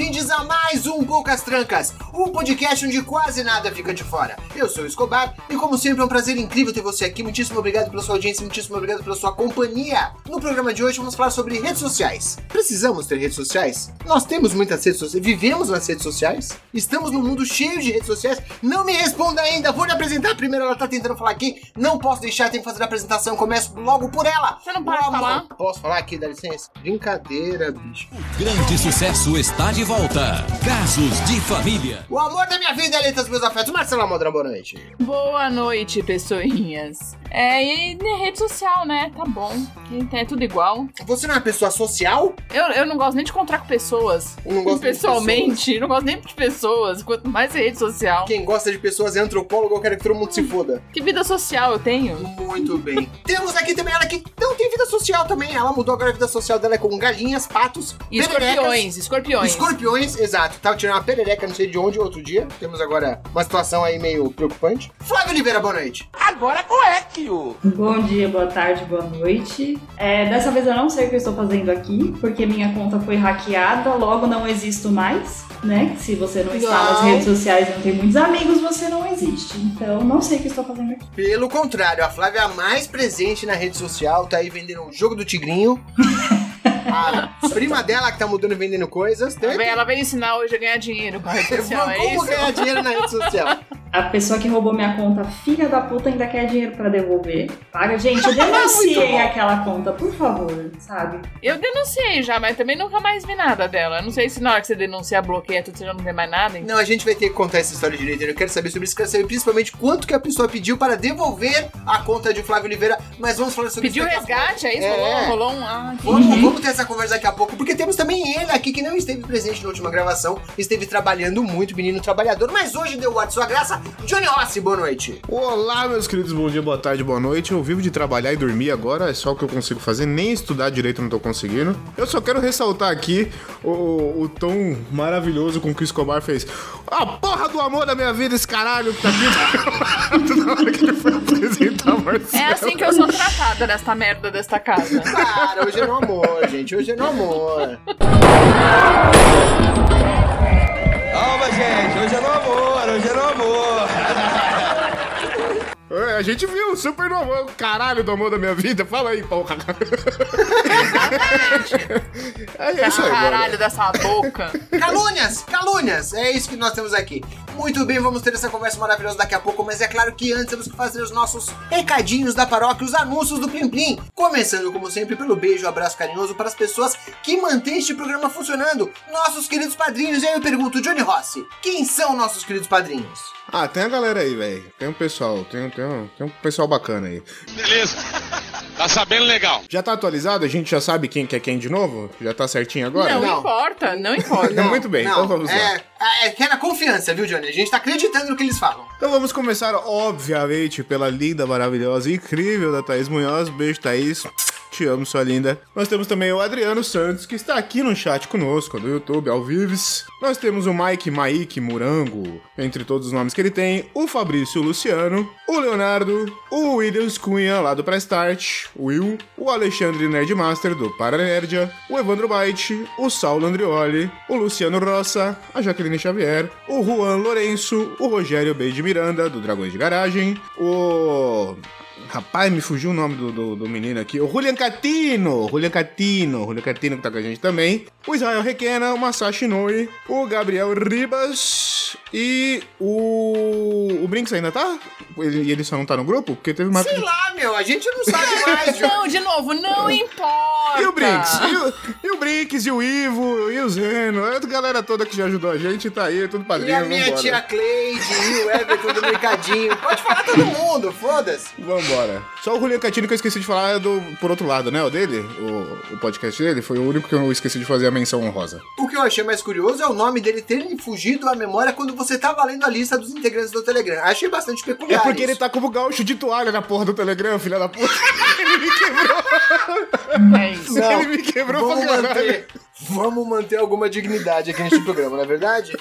Bem-vindos a mais um Poucas Trancas, o podcast onde quase nada fica de fora. Eu sou o Escobar e, como sempre, é um prazer incrível ter você aqui. Muitíssimo obrigado pela sua audiência, muitíssimo obrigado pela sua companhia. No programa de hoje, vamos falar sobre redes sociais. Precisamos ter redes sociais? Nós temos muitas redes sociais, vivemos nas redes sociais? Estamos num mundo cheio de redes sociais? Não me responda ainda, vou lhe apresentar primeiro. Ela tá tentando falar aqui, não posso deixar, tenho que fazer a apresentação. Começo logo por ela. Você não pode O falar? Posso falar aqui, dá licença? Brincadeira, bicho. Grande sucesso está de volta. Casos de família. O amor da minha vida, Elitas, meus afetos. Marcela Modra, boa noite. Boa noite, pessoinhas. É, e na rede social, né? Tá bom. É tudo igual. Você não é uma pessoa social? Eu, eu não gosto nem de encontrar com pessoas. Eu não gosto de Pessoalmente, não gosto nem de pessoas, quanto mais rede social. Quem gosta de pessoas é antropólogo, eu quero que todo mundo se foda. Que vida social eu tenho? Muito bem. Temos aqui também ela que não tem vida social também. Ela mudou agora a vida social dela é com galinhas, patos, E pererecas, escorpiões, escorpiões. Escorpiões, exato. Tava tirando uma perereca, não sei de onde, outro dia. Temos agora uma situação aí meio preocupante. Flávio Oliveira, boa noite. Bom dia, boa tarde, boa noite. É, dessa vez eu não sei o que eu estou fazendo aqui, porque minha conta foi hackeada, logo não existo mais, né? Se você não está nas Não. redes sociais e não tem muitos amigos, você não existe. Então, não sei o que eu estou fazendo aqui. Pelo contrário, a Flávia é a mais presente na rede social, tá aí vendendo o jogo do Tigrinho. A prima dela que tá mudando e vendendo coisas. Tem Ela vem ensinar hoje a ganhar dinheiro com a rede social, é Como isso? ganhar dinheiro na rede social? A pessoa que roubou minha conta, filha da puta, ainda quer dinheiro pra devolver. Paga, gente, denunciem bom. aquela conta, por favor, sabe? Eu denunciei já, mas também nunca mais vi nada dela. Eu Não sei se na hora que você denuncia, bloqueia tudo, você já não vê mais nada. então. Não, a gente vai ter que contar essa história direito. Eu quero saber sobre isso. Quero saber principalmente quanto que a pessoa pediu para devolver a conta de Flávio Oliveira. Mas vamos falar sobre Pediu isso. a resgate, é isso? É. Rolou, rolou um. Ah, Vamos, vamos ter essa conversa daqui a pouco, porque temos também ele aqui que não esteve presente na última gravação, esteve trabalhando muito, menino trabalhador, mas hoje deu o ar de sua graça. Johnny Rossi, boa noite. Olá, meus queridos, bom dia, boa tarde, boa noite. Eu vivo de trabalhar e dormir agora, é só o que eu consigo fazer, nem estudar direito eu não tô conseguindo. Eu só quero ressaltar aqui o, o tom maravilhoso com que o Escobar fez. A porra do amor da minha vida, esse caralho que tá aqui na hora que ele foi apresentar o Marcelo. É assim que eu sou tratada nesta merda desta casa. Cara, hoje é no amor, gente, hoje é no amor. Calma, gente, hoje é no amor, hoje é no amor. É, A gente viu, super no amor, o caralho do amor da minha vida. Fala aí, porra. É isso aí, Caralho mano. dessa boca. Calúnias, calúnias, é isso que nós temos aqui. Muito bem, vamos ter essa conversa maravilhosa daqui a pouco, mas é claro que antes temos que fazer os nossos recadinhos da paróquia, os anúncios do Plim Plim. Começando, como sempre, pelo beijo, abraço carinhoso para as pessoas que mantêm este programa funcionando, nossos queridos padrinhos. E aí eu pergunto, Johnny Rossi, quem são nossos queridos padrinhos? Ah, tem a galera aí, velho. Tem um pessoal, tem, tem, um, tem um pessoal bacana aí. Beleza. Tá sabendo legal. Já tá atualizado? A gente já sabe quem que é quem de novo? Já tá certinho agora? Não, Não. importa, não importa. Não, muito bem, então vamos lá. é, É, que é na confiança, viu, Johnny? A gente tá acreditando no que eles falam. Então vamos começar, obviamente, pela linda, maravilhosa e incrível da Thaís Munhoz. Beijo, Thaís. Te amo, sua linda. Nós temos também o Adriano Santos, que está aqui no chat conosco, no YouTube, ao vives. Nós temos o Mike Maik Murango, entre todos os nomes que ele tem. O Fabrício Luciano, o Leonardo, o Williams Cunha, lá do Prestart, o Will, o Alexandre Nerdmaster, do Paranerdia, o Evandro Byte, o Saulo Andrioli, o Luciano Rossa, a Jaqueline Xavier, o Juan Lourenço, o Rogério B. de Miranda, do Dragões de Garagem, o... Rapaz, me fugiu o nome do, do, do menino aqui. O Julian Catino. Julian Catino. Julian Catino que tá com a gente também. O Israel Requena, o Masashi Noi, o Gabriel Ribas e o... O Brinks ainda tá? Ele, e ele só não tá no grupo? Porque teve uma... Sei lá, meu, a gente não sabe mais. Não, de novo, não importa. E o Brinks? E o, e o Brinks, e o Ivo, e o Zeno, a galera toda que já ajudou a gente tá aí, tudo E padrinho, a minha vambora. tia Cleide, e o Everton do Mercadinho. Pode falar todo mundo, foda-se. Vambora. Hora. Só o Julian Catini que eu esqueci de falar do Por Outro Lado, né? O dele, o, o podcast dele, foi o único que eu esqueci de fazer a menção honrosa. O que eu achei mais curioso é o nome dele ter lhe fugido à memória quando você tava lendo a lista dos integrantes do Telegram. Achei bastante É peculiar. porque ele isso. tá como gaúcho de toalha na porra do Telegram, filha da puta. ele me quebrou. É isso. Ele me quebrou vamos pra caralho. manter, vamos manter alguma dignidade aqui neste programa, não é verdade?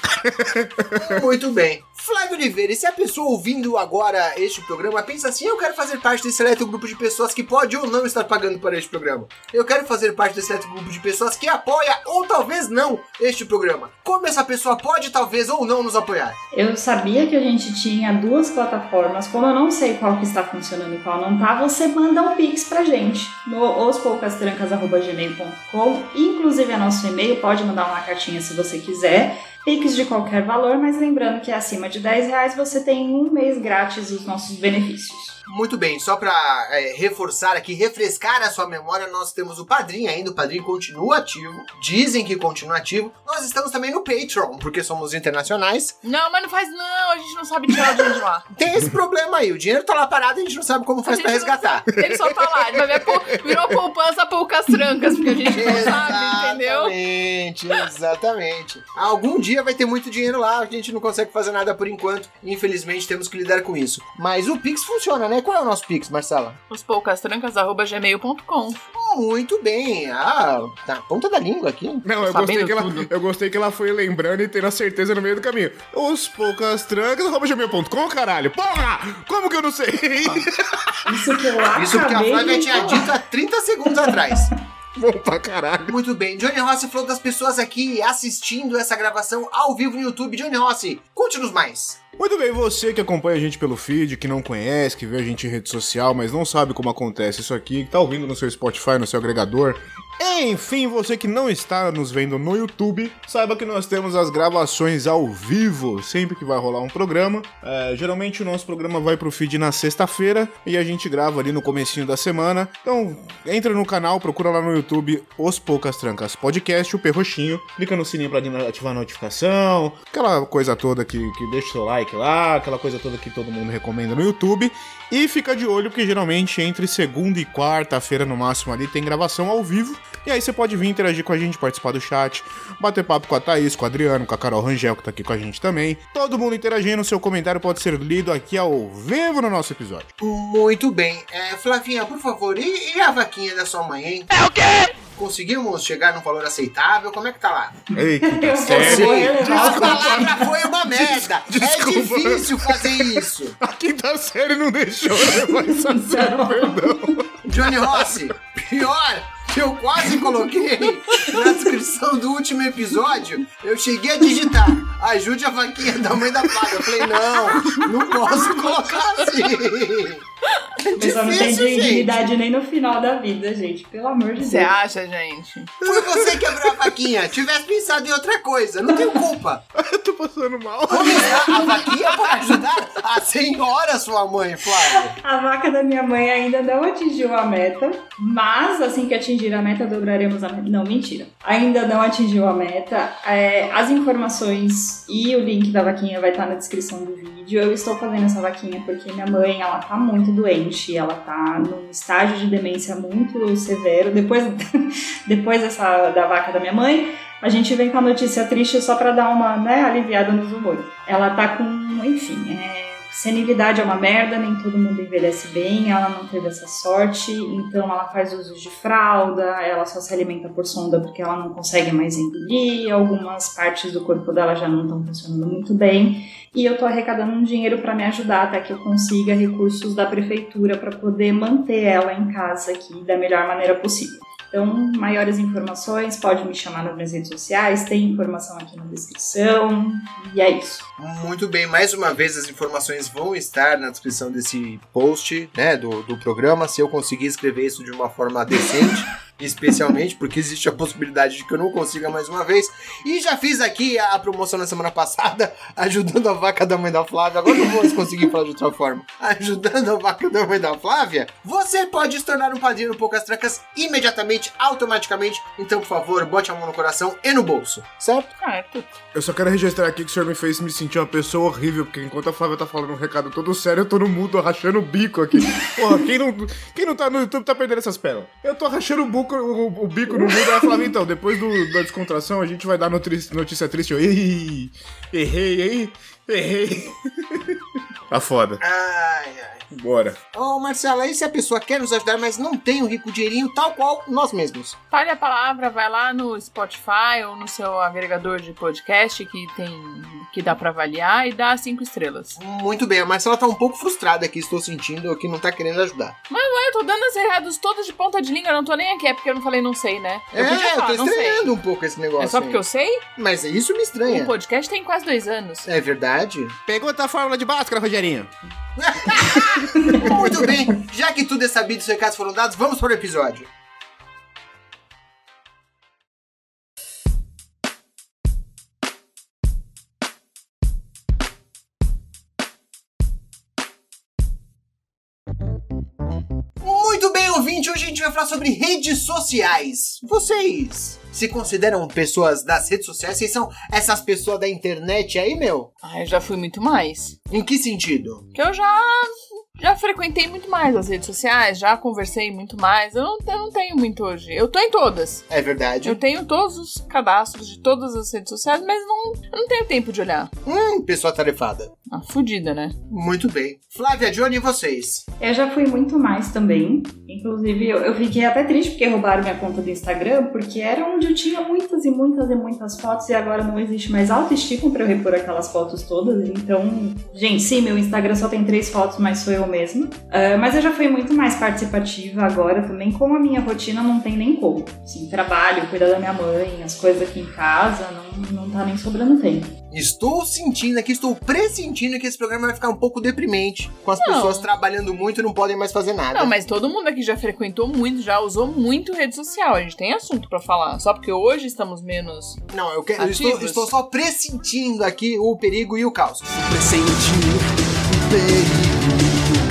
Muito bem. Flávio Oliveira, e se a pessoa ouvindo agora este programa pensa assim, eu quero fazer parte desse seleto grupo de pessoas que pode ou não estar pagando para este programa. Eu quero fazer parte desse seleto grupo de pessoas que apoia ou talvez não este programa. Como essa pessoa pode talvez ou não nos apoiar? Eu sabia que a gente tinha duas plataformas. Como eu não sei qual que está funcionando e qual não tá, você manda um pix pra gente no ospoucastrancas.gmail.com. Inclusive é nosso e-mail, pode mandar uma cartinha se você quiser. Pix de qualquer valor, mas lembrando que acima de 10 reais você tem um mês grátis dos nossos benefícios. Muito bem, só pra é, reforçar aqui, refrescar a sua memória, nós temos o Padrim ainda, o Padrim continua ativo, dizem que continua ativo. Nós estamos também no Patreon, porque somos internacionais. Não, mas não faz não, a gente não sabe tirar o dinheiro de lá. Tem esse problema aí, o dinheiro tá lá parado e a gente não sabe como faz não resgatar. Ele só tá lá, ele vai ver, virou poupança poucas trancas, porque a gente não sabe, entendeu? Exatamente, exatamente. Algum dia vai ter muito dinheiro lá, a gente não consegue fazer nada por enquanto. Infelizmente temos que lidar com isso. Mas o Pix funciona, né? Qual é o nosso Pix, Marcela? Os poucastrancas.gmail.com. Muito bem. Ah, na ponta da língua aqui. Não, eu Sabendo gostei, que ela, tudo. eu gostei que ela foi lembrando e tendo a certeza no meio do caminho. Os poucas trancas, arroba gmail.com, caralho. Porra! Como que eu não sei? Isso que eu acabei Isso porque a Flávia tinha dito há 30 segundos atrás. Bom pra caralho. Muito bem, Johnny Rossi falou das pessoas aqui assistindo essa gravação ao vivo no YouTube. Johnny Rossi, conte-nos mais. Muito bem, você que acompanha a gente pelo feed, que não conhece, que vê a gente em rede social, mas não sabe como acontece isso aqui, que tá ouvindo no seu Spotify, no seu agregador. Enfim, você que não está nos vendo no YouTube, saiba que nós temos as gravações ao vivo sempre que vai rolar um programa. É, geralmente o nosso programa vai pro feed na sexta-feira e a gente grava ali no comecinho da semana. Então, entra no canal, procura lá no YouTube Os Poucas Trancas Podcast, o Perroxinho, clica no sininho pra ativar a notificação, aquela coisa toda que, que deixa o seu like lá, aquela coisa toda que todo mundo recomenda no YouTube. E fica de olho porque geralmente entre segunda e quarta-feira no máximo ali tem gravação ao vivo. E aí você pode vir interagir com a gente, participar do chat, bater papo com a Thaís, com o Adriano, com a Carol Rangel que tá aqui com a gente também. Todo mundo interagindo, seu comentário pode ser lido aqui ao vivo no nosso episódio. Muito bem. É, Flavinha, por favor, e, e a vaquinha da sua mãe, hein? É o quê? Conseguimos chegar num valor aceitável? Como é que tá lá? Ei, que sério? A palavra foi uma merda. É desculpa. difícil fazer isso. A quinta série não deixou levar essa série, perdão. Johnny Rossi, pior que eu quase coloquei na descrição do último episódio, eu cheguei a digitar ajude a vaquinha da mãe da Flávia. Eu falei, não, não posso colocar assim. É só não tem difícil, gente. dignidade nem no final da vida, gente. Pelo amor de Você Deus. acha, gente? Foi você que abriu a vaquinha. Tivesse pensado em outra coisa, não tenho culpa. Eu tô passando mal. Começar a vaquinha para ajudar a senhora, sua mãe, Flávia. A vaca da minha mãe ainda não atingiu a meta, mas assim que atingir a meta, dobraremos a meta. Não, mentira. Ainda não atingiu a meta. É, as informações e o link da vaquinha vai estar na descrição do vídeo. Eu estou fazendo essa vaquinha porque minha mãe, ela tá muito doente, ela tá num estágio de demência muito severo. Depois, depois dessa, da vaca da minha mãe, a gente vem com a notícia triste só pra dar uma né, aliviada nos humores. Ela tá com, enfim, é, senilidade é uma merda, nem todo mundo envelhece bem, ela não teve essa sorte, então ela faz uso de fralda, ela só se alimenta por sonda porque ela não consegue mais engolir, algumas partes do corpo dela já não estão funcionando muito bem, e eu tô arrecadando um dinheiro para me ajudar até que eu consiga recursos da prefeitura para poder manter ela em casa aqui da melhor maneira possível. Então, maiores informações, pode me chamar nas minhas redes sociais, tem informação aqui na descrição, e é isso. Muito bem, mais uma vez as informações vão estar na descrição desse post, né, do, do programa, se eu conseguir escrever isso de uma forma decente. Especialmente, porque existe a possibilidade de que eu não consiga mais uma vez. E já fiz aqui a promoção na semana passada, ajudando a vaca da mãe da Flávia. Agora não vou conseguir falar de outra forma. Ajudando a vaca da mãe da Flávia, você pode se tornar um padrinho no Poucas Trancas imediatamente, automaticamente. Então, por favor, bote a mão no coração e no bolso, certo? Certo. Eu só quero registrar aqui que o senhor me fez me sentir uma pessoa horrível, porque enquanto a Flávia tá falando um recado todo sério, eu tô no mudo rachando o bico aqui. Porra, quem não, quem não tá no YouTube tá perdendo essas pérolas. Eu tô rachando o, buco, o, o bico no mudo, aí a Flávia, então, depois do, da descontração, a gente vai dar notri- notícia triste. Eu, errei, hein? Errei. tá foda. Ai, ai. Bora. Ô, Marcelo, aí se a pessoa quer nos ajudar, mas não tem um rico dinheirinho, tal qual nós mesmos. Fale a palavra, vai lá no Spotify ou no seu agregador de podcast que tem que dá pra avaliar e dá cinco estrelas. Muito bem, a Marcela tá um pouco frustrada aqui, estou sentindo, que não tá querendo ajudar. Mas ué, eu tô dando as erradas todas de ponta de língua, eu não tô nem aqui, é porque eu não falei não sei, né? Eu é, podia eu falar, tô sei. estranhando um pouco esse negócio. É só porque aí. eu sei? Mas isso me O estranha. podcast tem quase dois anos. É verdade? Pergunta a fórmula de Bhaskara, Rogerinho. Muito bem, já que tudo é sabido e os recados foram dados, vamos para o episódio. Vai falar sobre redes sociais. Vocês se consideram pessoas das redes sociais? Vocês são essas pessoas da internet aí, meu? Ah, eu já fui muito mais. Em que sentido? Que eu já já frequentei muito mais as redes sociais, já conversei muito mais. Eu não, eu não tenho muito hoje. Eu tô em todas. É verdade. Eu tenho todos os cadastros de todas as redes sociais, mas não, eu não tenho tempo de olhar. Hum, pessoa tarefada. Ah, fudida, né? Muito bem. Flávia, Johnny, e vocês? Eu já fui muito mais também. Inclusive, eu, eu fiquei até triste porque roubaram minha conta do Instagram, porque era onde eu tinha muitas e muitas e muitas fotos e agora não existe mais autoestima pra eu repor aquelas fotos todas. Então, gente, sim, meu Instagram só tem três fotos, mas sou eu mesma. Ah, mas eu já fui muito mais participativa agora também, como a minha rotina não tem nem como. Assim, trabalho, cuidar da minha mãe, as coisas aqui em casa, não, não tá nem sobrando tempo. Estou sentindo aqui, estou pressentindo que esse programa vai ficar um pouco deprimente. Com as Não. pessoas trabalhando muito e não podem mais fazer nada. Não, mas todo mundo aqui já frequentou muito, já usou muito rede social. A gente tem assunto pra falar. Só porque hoje estamos menos. Não, eu, quero, eu estou, estou só pressentindo aqui o perigo e o caos.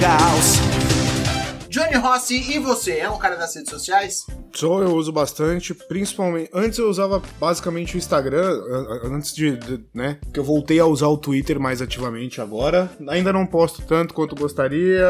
house. Johnny Rossi, e você? É um cara das redes sociais? Sou, eu uso bastante, principalmente. Antes eu usava basicamente o Instagram, antes de, de- né? Que eu voltei a usar o Twitter mais ativamente agora. Ainda não posto tanto quanto gostaria,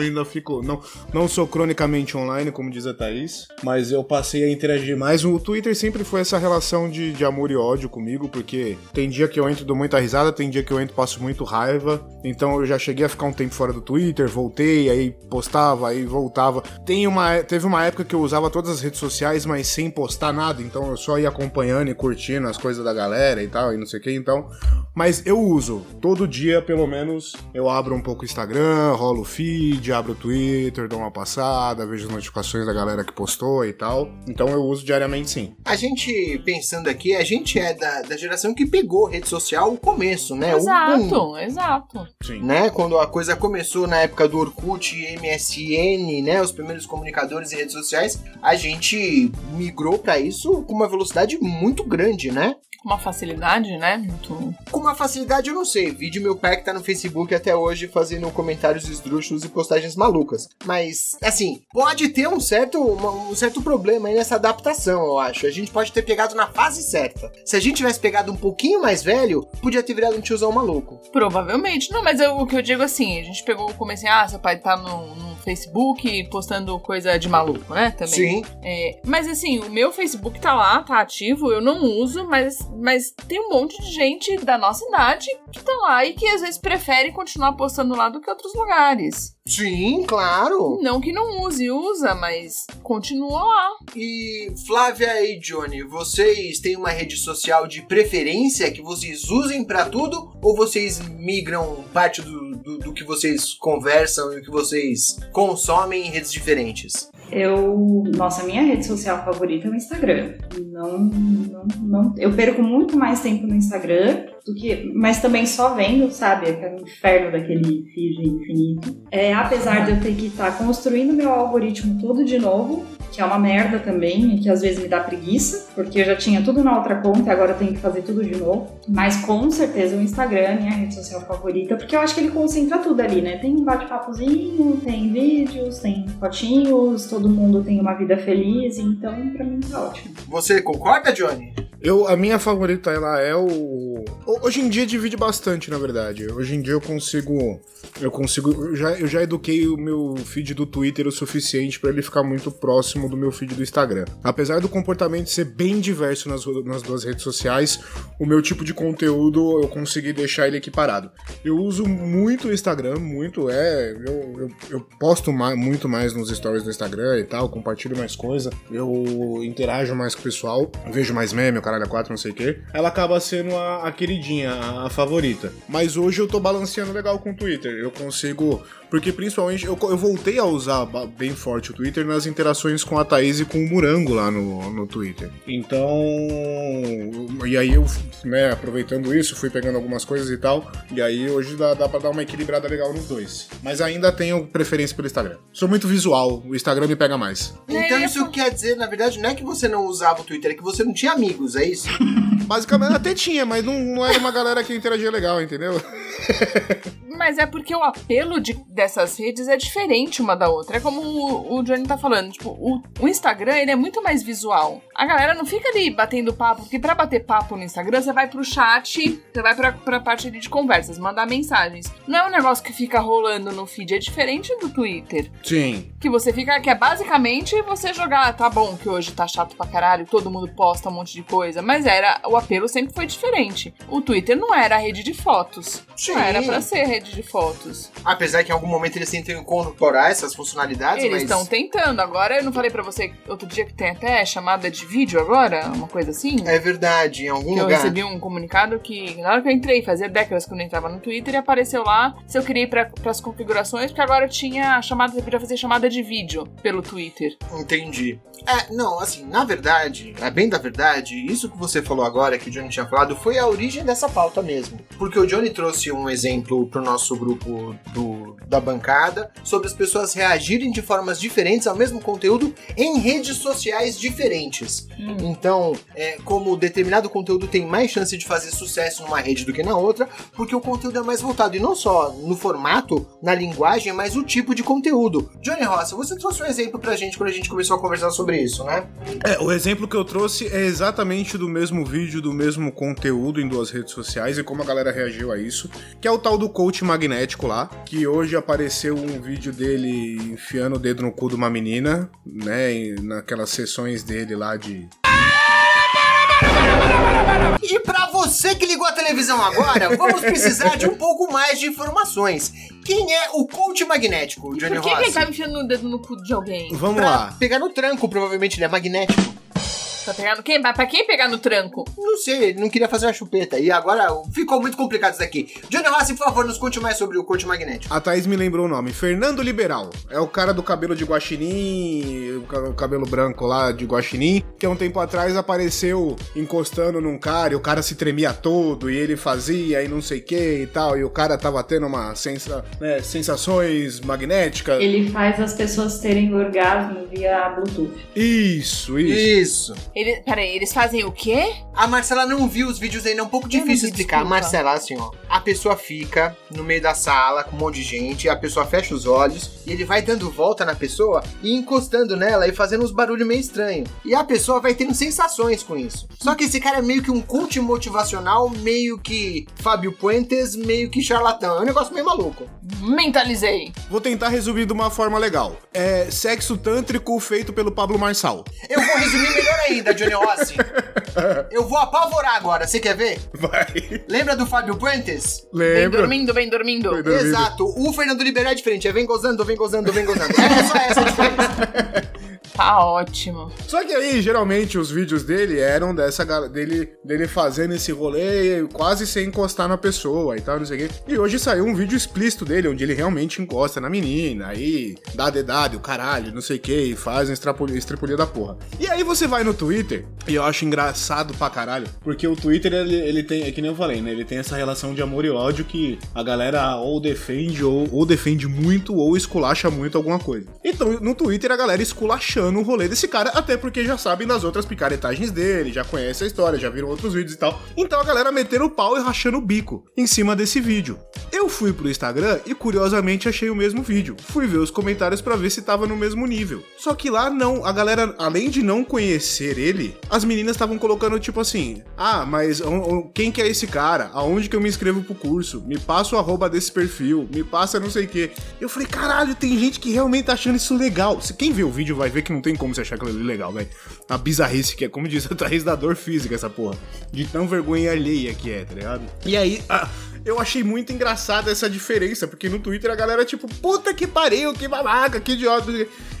ainda fico. Não, não sou cronicamente online, como diz a Thaís, mas eu passei a interagir mais. O Twitter sempre foi essa relação de, de amor e ódio comigo, porque tem dia que eu entro dou muita risada, tem dia que eu entro passo muito raiva. Então eu já cheguei a ficar um tempo fora do Twitter, voltei, aí postava, aí voltava. Tem uma, teve uma época que eu usava todas as redes sociais, mas sem postar nada, então eu só ia acompanhando e curtindo as coisas da galera e tal, e não sei o que, então. Mas eu uso, todo dia pelo menos, eu abro um pouco o Instagram, rolo o feed, abro o Twitter, dou uma passada, vejo as notificações da galera que postou e tal. Então eu uso diariamente sim. A gente, pensando aqui, a gente é da, da geração que pegou rede social o começo, né? O boom, exato, exato. Sim. né? Quando a coisa começou na época do Orkut e MSN, né? Os primeiros comunicadores e redes sociais, a gente migrou pra isso com uma velocidade muito grande, né? Com uma facilidade, né? Muito. Uma facilidade, eu não sei. Vídeo meu pai que tá no Facebook até hoje fazendo comentários esdrúxulos e postagens malucas. Mas, assim, pode ter um certo, uma- um certo problema aí nessa adaptação, eu acho. A gente pode ter pegado na fase certa. Se a gente tivesse pegado um pouquinho mais velho, podia ter virado um tiozão maluco. Provavelmente. Não, mas eu- o que eu digo assim, a gente pegou o começo assim, ah, seu pai tá no, no Facebook postando coisa de maluco, né? Também. Sim. É, mas assim, o meu Facebook tá lá, tá ativo, eu não uso, mas, mas tem um monte de gente da nossa idade que tá lá e que às vezes prefere continuar postando lá do que outros lugares. Sim, claro. Não que não use, usa, mas continua lá. E Flávia e Johnny, vocês têm uma rede social de preferência que vocês usem pra tudo? Ou vocês migram parte do, do, do que vocês conversam e o que vocês consomem em redes diferentes? Eu. Nossa, minha rede social favorita é o Instagram. Não, não, não. Eu perco muito mais tempo no Instagram do que. Mas também só vendo, sabe? Aquele inferno daquele feed infinito. É, apesar de eu ter que estar construindo meu algoritmo todo de novo, que é uma merda também, e que às vezes me dá preguiça, porque eu já tinha tudo na outra conta e agora eu tenho que fazer tudo de novo. Mas com certeza o Instagram é a minha rede social favorita, porque eu acho que ele concentra tudo ali, né? Tem um bate-papozinho, tem vídeos, tem fotinhos, todo mundo tem uma vida feliz, então pra mim tá ótimo. Você concorda, Johnny? Eu, a minha favorita, ela é o. Hoje em dia divide bastante, na verdade. Hoje em dia eu consigo. Eu consigo. Eu já, eu já eduquei o meu feed do Twitter o suficiente para ele ficar muito próximo do meu feed do Instagram. Apesar do comportamento ser bem diverso nas, nas duas redes sociais, o meu tipo de conteúdo eu consegui deixar ele equiparado. Eu uso muito o Instagram, muito, é. Eu, eu, eu posto mais, muito mais nos stories do Instagram e tal, compartilho mais coisa, eu interajo mais com o pessoal, vejo mais meme, o caralho a 4, não sei o quê. Ela acaba sendo a, a queridinha, a, a favorita. Mas hoje eu tô balanceando legal com o Twitter. Eu consigo porque principalmente eu, eu voltei a usar bem forte o Twitter nas interações com a Thaís e com o Murango lá no, no Twitter. Então. E aí eu, né, aproveitando isso, fui pegando algumas coisas e tal. E aí hoje dá, dá pra dar uma equilibrada legal nos dois. Mas ainda tenho preferência pelo Instagram. Sou muito visual, o Instagram me pega mais. Então É, isso quer dizer, na verdade, não é que você não usava o Twitter, é que você não tinha amigos, é isso? Basicamente até tinha, mas não, não era uma galera que interagia legal, entendeu? Mas é porque o apelo de- dessas redes é diferente uma da outra. É como o, o Johnny tá falando, tipo, o, o Instagram ele é muito mais visual. A galera não fica ali batendo papo, porque pra bater papo no Instagram, você vai pro chat, você vai pra, pra parte de conversas, mandar mensagens. Não é um negócio que fica rolando no feed, é diferente do Twitter. Sim. Que você fica, que é basicamente você jogar, tá bom, que hoje tá chato pra caralho, todo mundo posta um monte de coisa, mas era, o apelo sempre foi diferente. O Twitter não era a rede de fotos. Sim. Não era pra ser rede de fotos. Apesar que em algum momento eles tentam incorporar essas funcionalidades, Eles mas... estão tentando. Agora, eu não falei pra você outro dia que tem até chamada de vídeo agora? Uma coisa assim? É verdade, em algum Que eu lugar. recebi um comunicado que, na hora que eu entrei, fazia décadas que eu não entrava no Twitter, e apareceu lá se eu queria ir pra, pras configurações, porque agora tinha chamada, você podia fazer chamada de vídeo pelo Twitter. Entendi. É, não, assim, na verdade, é bem da verdade, isso que você falou agora, que o Johnny tinha falado, foi a origem dessa pauta mesmo. Porque o Johnny trouxe um exemplo pro nosso grupo do, da bancada sobre as pessoas reagirem de formas diferentes ao mesmo conteúdo em redes sociais diferentes. Então, é, como determinado conteúdo tem mais chance de fazer sucesso numa rede do que na outra, porque o conteúdo é mais voltado, e não só no formato, na linguagem, mas o tipo de conteúdo. Johnny Rossa, você trouxe um exemplo pra gente quando a gente começou a conversar sobre isso, né? É, o exemplo que eu trouxe é exatamente do mesmo vídeo, do mesmo conteúdo em duas redes sociais e como a galera reagiu a isso, que é o tal do coach magnético lá, que hoje apareceu um vídeo dele enfiando o dedo no cu de uma menina, né, naquelas sessões dele lá de... E pra você que ligou a televisão agora, vamos precisar de um pouco mais de informações. Quem é o coach magnético, Johnny Por que, que ele Rossi? tá enfiando o dedo no cu de alguém? Vamos Pra lá. pegar no tranco, provavelmente ele é magnético. Tá pegando quem? Mas Pra quem pegar no tranco? Não sei, ele não queria fazer uma chupeta. E agora ficou muito complicado isso daqui. Johnny Rossi, por favor, nos conte mais sobre o coach magnético. A Thaís me lembrou o nome, Fernando Liberal. É o cara do cabelo de guaxinim, o cabelo branco lá de guaxinim, que há um tempo atrás apareceu encostando num cara e o cara se tremia todo e ele fazia e não sei o que e tal, e o cara tava tendo uma sensa, né, sensações magnéticas. Ele faz as pessoas terem orgasmo via Bluetooth. Isso, isso. Isso. Ele, peraí, eles fazem o quê? A Marcela não viu os vídeos ainda, é um pouco Eu difícil explicar. desculpa. Marcela, assim, ó. A pessoa fica no meio da sala com um monte de gente, a pessoa fecha os olhos e ele vai dando volta na pessoa e encostando nela e fazendo uns barulhos meio estranhos. E a pessoa vai tendo sensações com isso. Só que esse cara é meio que um coach motivacional, meio que Fábio Puentes, meio que charlatão. É um negócio meio maluco. Mentalizei. Vou tentar resumir de uma forma legal. É sexo tântrico feito pelo Pablo Marçal. Eu vou resumir melhor ainda, Johnny Rossi. Eu vou apavorar agora, você quer ver? Vai. Lembra do Fábio Puentes? Vem Lembra? dormindo, vem dormindo. Foi dormindo. Exato. O Fernando Liberal é diferente. É vem gozando, vem gozando, vem gozando. É só essa a diferença. Tá ótimo. Só que aí, geralmente, os vídeos dele eram dessa dele, dele fazendo esse rolê quase sem encostar na pessoa e tal, não sei o quê. E hoje saiu um vídeo explícito dele, onde ele realmente encosta na menina, aí dá dedado, caralho, não sei o que, e faz uma estripulia da porra. E aí você vai no Twitter, e eu acho engraçado pra caralho, porque o Twitter, ele, ele tem, é que nem eu falei, né? Ele tem essa relação de amor e ódio que a galera ou defende, ou, ou defende muito, ou esculacha muito alguma coisa. Então, no Twitter, a galera esculachando tirando o rolê desse cara, até porque já sabem das outras picaretagens dele, já conhecem a história, já viram outros vídeos e tal. Então a galera metendo o pau e rachando o bico em cima desse vídeo. Eu fui pro Instagram e curiosamente achei o mesmo vídeo. Fui ver os comentários para ver se tava no mesmo nível. Só que lá não, a galera, além de não conhecer ele, as meninas estavam colocando tipo assim: "Ah, mas quem que é esse cara? Aonde que eu me inscrevo pro curso? Me passa o arroba desse perfil, me passa não sei o quê". Eu falei: "Caralho, tem gente que realmente tá achando isso legal". Se quem vê o vídeo vai ver que não tem como você achar aquilo legal, velho. A bizarrice que é, como diz a Thaís da dor física essa porra. De tão vergonha alheia que é, tá ligado? E aí, ah, eu achei muito engraçada essa diferença, porque no Twitter a galera, tipo, puta que pariu, que babaca, que idiota.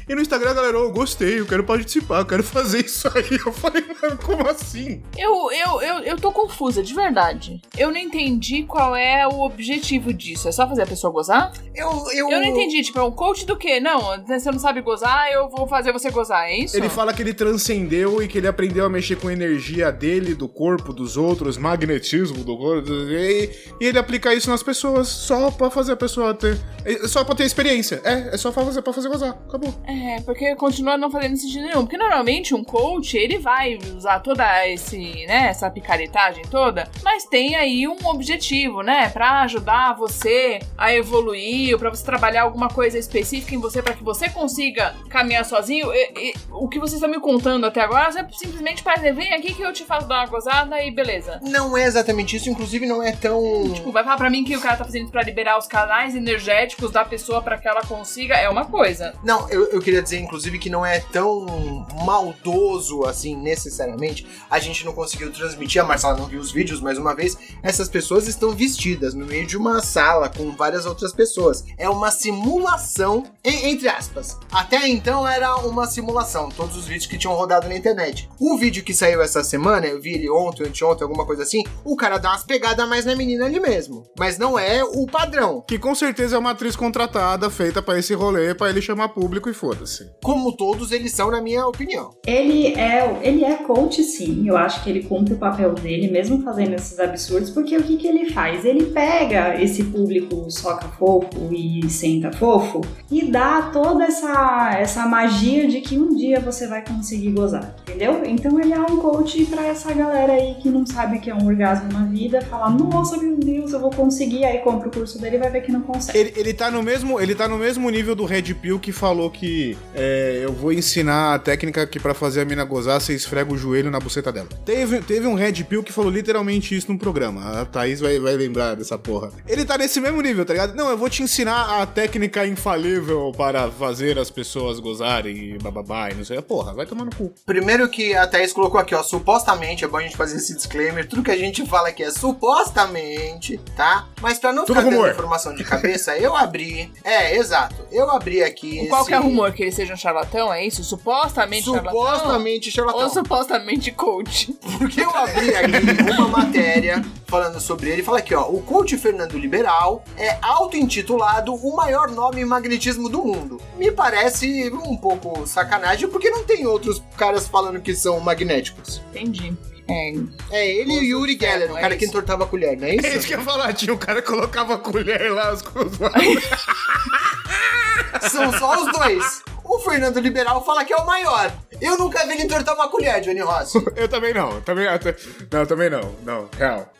E no Instagram a galera, oh, eu gostei, eu quero participar, eu quero fazer isso aí. Eu falei, mano, como assim? Eu, eu, eu, eu tô confusa, de verdade. Eu não entendi qual é o objetivo disso. É só fazer a pessoa gozar? Eu, eu, Eu não entendi, tipo, é um coach do quê? Não, você não sabe gozar, eu vou fazer você gozar, é isso? Ele fala que ele transcendeu e que ele aprendeu a mexer com a energia dele, do corpo, dos outros, magnetismo do corpo, e, e ele aplica isso nas pessoas só pra fazer a pessoa ter. é Só pra ter experiência. É, é só pra fazer, pra fazer gozar. Acabou. É, porque continua não fazendo sentido nenhum. Porque normalmente um coach, ele vai usar toda esse, né, essa picaretagem toda, mas tem aí um objetivo, né, Pra ajudar você a evoluir, pra você trabalhar alguma coisa específica em você, pra que você consiga caminhar sozinho. E- e o que vocês estão me contando até agora é simplesmente dizer, vem aqui que eu te faço dar uma gozada e beleza. Não é exatamente isso, inclusive não é tão. Tipo, vai falar pra mim que o cara tá fazendo pra liberar os canais energéticos da pessoa pra que ela consiga, é uma coisa. Não, eu, eu queria dizer, inclusive, que não é tão maldoso assim, necessariamente. A gente não conseguiu transmitir, a Marcela não viu os vídeos, mais uma vez, essas pessoas estão vestidas no meio de uma sala com várias outras pessoas. É uma simulação, en- entre aspas. Até então era uma simulação, todos os vídeos que tinham rodado na internet. O vídeo que saiu essa semana, eu vi ele ontem, anteontem, alguma coisa assim, o cara dá umas pegadas mais na menina ali mesmo. Mas não é o padrão. Que com certeza é uma atriz contratada, feita pra esse rolê, pra ele chamar público e foda-se. Como todos eles são, na minha opinião. Ele é, ele é coach, sim. Eu acho que ele cumpre o papel dele, mesmo fazendo esses absurdos, porque o que, que ele faz? Ele pega esse público soca fofo e senta fofo e dá toda essa, essa magia de que um dia você vai conseguir gozar, entendeu? Então ele é um coach pra essa galera aí que não sabe o que é um orgasmo na vida, falar, nossa, meu Deus, eu vou conseguir, aí compra o curso dele e vai ver que não consegue. Ele, ele, tá no mesmo, ele tá no mesmo nível do Red Pill que falou que é, eu vou ensinar a técnica que pra fazer a mina gozar, você esfrega o joelho na buceta dela. Teve, teve um Red Pill que falou literalmente isso num programa. A Thaís vai, vai lembrar dessa porra. Ele tá nesse mesmo nível, tá ligado? Não, eu vou te ensinar a técnica infalível para fazer as pessoas gozarem e bababá e não sei. Porra, vai tomar no cu. Primeiro que a Thaís colocou aqui, ó, supostamente, é bom a gente fazer esse disclaimer, tudo que a gente fala aqui é supostamente, tá? Mas pra não Tudo ficar dando rumor. informação de cabeça, eu abri, é, exato, eu abri aqui esse- é o rumor? Que ele seja um charlatão, é isso? Supostamente charlatão? Supostamente charlatão. Ou supostamente coach? Porque eu abri aqui uma matéria falando sobre ele. Fala aqui, ó. O coach Fernando Liberal é auto-intitulado o maior nome em magnetismo do mundo. Me parece um pouco sacanagem, porque não tem outros caras falando que são magnéticos. Entendi. É, É ele e o Yuri Geller, o é cara que isso. entortava a colher, não é É isso isso? que eu ia falar, tinha um cara colocava a colher lá, os São só os dois. O Fernando Liberal fala que é o maior. Eu nunca vi ele entortar uma colher, Johnny Rossi. Eu também não, também, até- não, também não, não, real.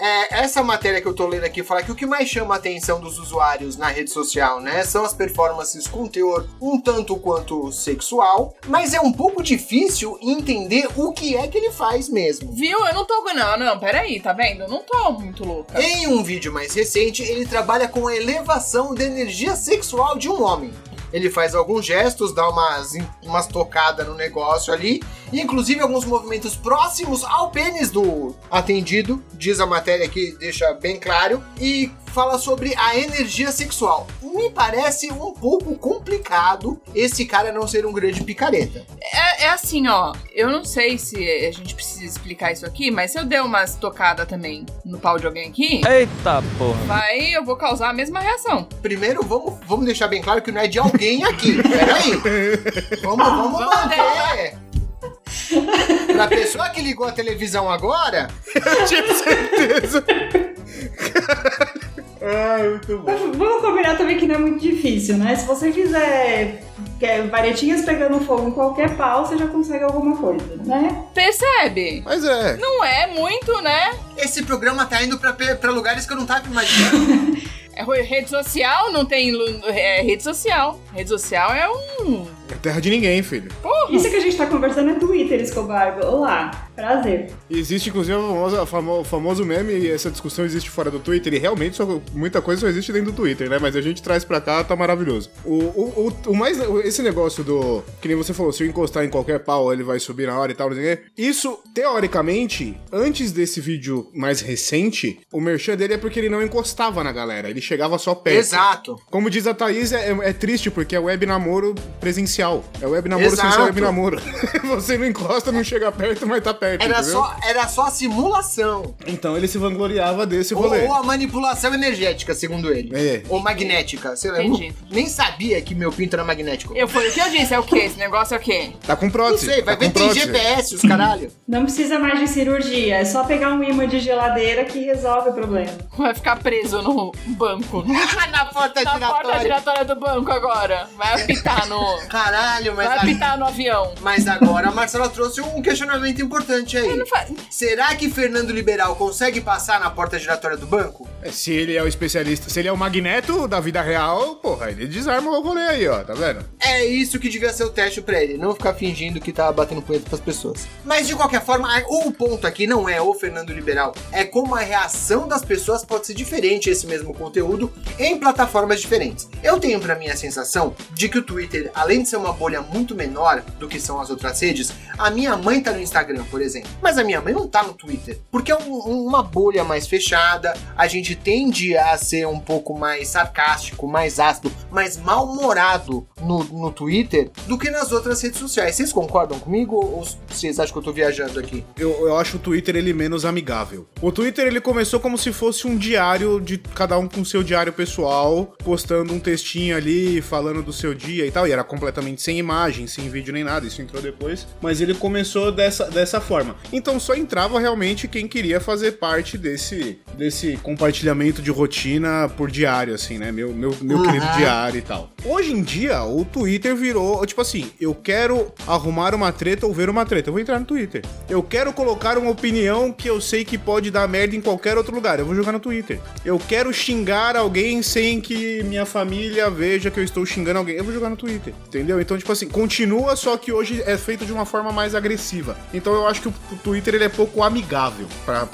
É, essa matéria que eu tô lendo aqui fala que o que mais chama a atenção dos usuários na rede social, né, são as performances com teor um tanto quanto sexual, mas é um pouco difícil entender o que é que ele faz mesmo. Viu? Eu não tô. Não, não, peraí, tá vendo? Eu não tô muito louca. Em um vídeo mais recente, ele trabalha com a elevação da energia sexual de um homem. Ele faz alguns gestos, dá umas, umas tocadas no negócio ali, e inclusive alguns movimentos próximos ao pênis do atendido, diz a matéria aqui, deixa bem claro, e fala sobre a energia sexual. Me parece um pouco complicado esse cara não ser um grande picareta. É, é assim, ó. Eu não sei se a gente precisa explicar isso aqui, mas se eu der umas tocadas também no pau de alguém aqui, Eita porra. vai, eu vou causar a mesma reação. Primeiro, vamos, vamos deixar bem claro que não é de alguém aqui. Peraí. Vamos, vamos manter. Pra pessoa que ligou a televisão agora, Eu tive certeza. Ai, muito bom. Vamos combinar também que não é muito difícil, né? Se você fizer que é varetinhas pegando fogo em qualquer pau, você já consegue alguma coisa, né? Percebe? Mas é. Não é muito, né? Esse programa tá indo pra, pra lugares que eu não tava imaginando. É rede social, não tem. É rede social. Rede social é um. É terra de ninguém, filho. Isso que a gente tá conversando é Twitter, Escobar. Olá, prazer. Existe, inclusive, o famoso, famo- famoso meme, e essa discussão existe fora do Twitter, e realmente só- muita coisa só existe dentro do Twitter, né? Mas a gente traz pra cá, tá maravilhoso. O, o, o, o mais. Esse negócio do. Que nem você falou, se eu encostar em qualquer pau, ele vai subir na hora e tal, não sei o quê. Isso, teoricamente, antes desse vídeo mais recente, o merchan dele é porque ele não encostava na galera, ele chegava só perto. Exato. Como diz a Thaís, é, é triste porque é web namoro presencial. É web namoro sem ser Exato. web namoro. você não encosta, não chega perto, mas tá perto. Era entendeu? só, era só a simulação. Então ele se vangloriava desse Ou, rolê. ou a manipulação energética, segundo ele. É. Ou magnética. Sei lá, eu Entendi. nem sabia que meu pinto era magnético. Eu foi o que eu disse, é o quê? Esse negócio é o quê? Tá com Não prótese. sei, vai tá ver, tem prótese. GPS, os caralho. Não precisa mais de cirurgia, é só pegar um imã de geladeira que resolve o problema. Vai ficar preso no banco. Na porta Na porta giratória. giratória do banco agora. Vai apitar no. Caralho, mas, Vai a- apitar no avião. mas agora a Marcela trouxe um questionamento importante aí. Não faz- Será que Fernando Liberal consegue passar na porta giratória do banco? É, Se ele é o especialista, se ele é o magneto da vida real, porra, ele desarma o rolê aí, ó, tá vendo? É isso que devia ser o teste pra ele, não ficar fingindo que tá batendo punheta pras pessoas. Mas de qualquer forma, o ponto aqui não é o Fernando Liberal, é como a reação das pessoas pode ser diferente a esse mesmo conteúdo em plataformas diferentes. Eu tenho pra mim a sensação de que o Twitter, além de ser uma bolha muito menor do que são as outras redes, a minha mãe tá no Instagram, por exemplo, mas a minha mãe não tá no Twitter, porque é um- uma bolha mais fechada, a gente tende a ser um pouco mais sarcástico, mais ácido, mais mal-humorado no, no Twitter do que nas outras redes sociais. Vocês concordam comigo ou vocês acham que eu tô viajando aqui? Eu, eu acho o Twitter ele menos amigável. O Twitter ele começou como se fosse um diário de cada um com seu diário pessoal, postando um textinho ali, falando do seu dia e tal, e era completamente sem imagem, sem vídeo nem nada, isso entrou depois, mas ele começou dessa, dessa forma. Então só entrava realmente quem queria fazer parte desse, desse compartilhamento de rotina por diário, assim, né? Meu, meu, meu Uhum. querido diário e tal. Hoje em dia, o Twitter virou, tipo assim, eu quero arrumar uma treta ou ver uma treta, eu vou entrar no Twitter. Eu quero colocar uma opinião que eu sei que pode dar merda em qualquer outro lugar, eu vou jogar no Twitter. Eu quero xingar alguém sem que minha família veja que eu estou xingando alguém, eu vou jogar no Twitter, entendeu? Então, tipo assim, continua, só que hoje é feito de uma forma mais agressiva. Então eu acho que o, o Twitter ele é pouco amigável pra,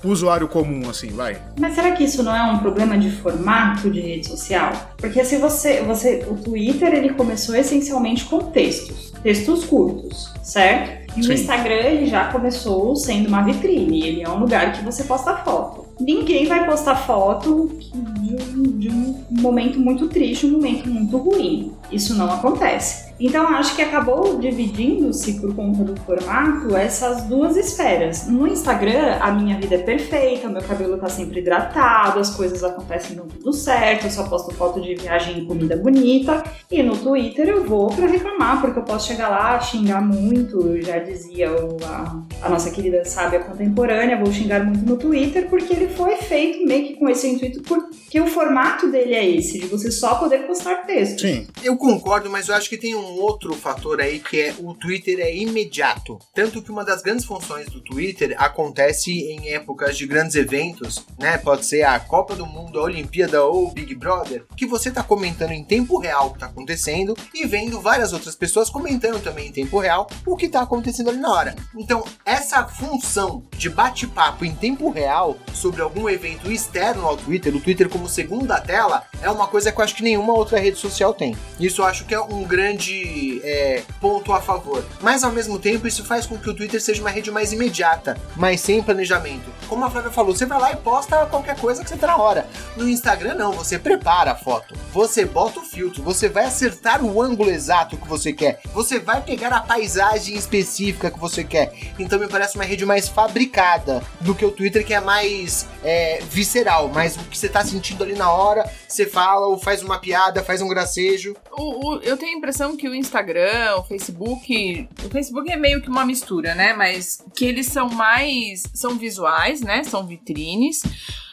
pro usuário comum, assim, vai. Mas será que isso não é um problema de formato de rede social? Porque se você, você, o Twitter ele começou essencialmente com textos, textos curtos, certo? E Sim. o Instagram ele já começou sendo uma vitrine, ele é um lugar que você posta foto. Ninguém vai postar foto de um, de um momento muito triste, um momento muito ruim. Isso não acontece. Então acho que acabou dividindo-se por conta do formato essas duas esferas. No Instagram, a minha vida é perfeita, meu cabelo tá sempre hidratado, as coisas acontecem tudo certo, eu só posto foto de viagem e comida bonita. E no Twitter eu vou pra reclamar, porque eu posso chegar lá, xingar muito, já dizia a, a nossa querida sábia contemporânea, vou xingar muito no Twitter, porque ele foi feito meio que com esse intuito, porque o formato dele é esse, de você só poder postar texto. Sim. Eu concordo, mas eu acho que tem um outro fator aí que é o Twitter é imediato. Tanto que uma das grandes funções do Twitter acontece em épocas de grandes eventos, né? Pode ser a Copa do Mundo, a Olimpíada ou o Big Brother, que você tá comentando em tempo real o que tá acontecendo e vendo várias outras pessoas comentando também em tempo real o que tá acontecendo ali na hora. Então, essa função de bate-papo em tempo real sobre algum evento externo ao Twitter, o Twitter como segunda tela, é uma coisa que eu acho que nenhuma outra rede social tem. Isso eu acho que é um grande é, ponto a favor. Mas ao mesmo tempo, isso faz com que o Twitter seja uma rede mais imediata, mais sem planejamento. Como a Flávia falou, você vai lá e posta qualquer coisa que você tá na hora. No Instagram, não, você prepara a foto, você bota o filtro, você vai acertar o ângulo exato que você quer, você vai pegar a paisagem específica que você quer. Então me parece uma rede mais fabricada do que o Twitter, que é mais é, visceral, mais o que você tá sentindo ali na hora, você fala ou faz uma piada, faz um gracejo. O, o- eu tenho a impressão que o Instagram, o Facebook. O Facebook é meio que uma mistura, né? Mas que eles são mais. são visuais, né? São vitrines.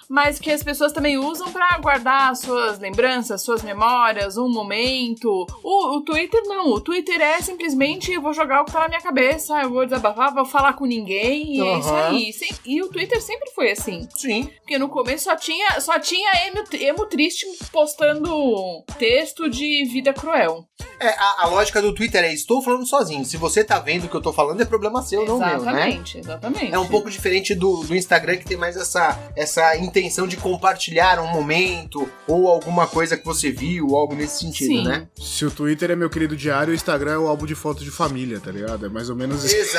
Mas que as pessoas também usam pra guardar suas lembranças, suas memórias, um momento. O, o Twitter não, o Twitter é simplesmente eu vou jogar o que tá na minha cabeça, eu vou desabafar, vou falar com ninguém, e é isso aí. Sem- E o Twitter sempre foi assim. Sim. Porque no começo só tinha, só tinha emo, emo triste postando texto de vida cruel. É, a, a lógica do Twitter é: estou falando sozinho. Se você tá vendo o que eu tô falando, é problema seu, não meu, né? exatamente, exatamente. É um pouco diferente do, do Instagram que tem mais essa, essa intenção de compartilhar um momento ou alguma coisa que você viu, algo nesse sentido, Sim. né? Se o Twitter é meu querido diário, o Instagram é o álbum de fotos de família, tá ligado? É mais ou menos isso.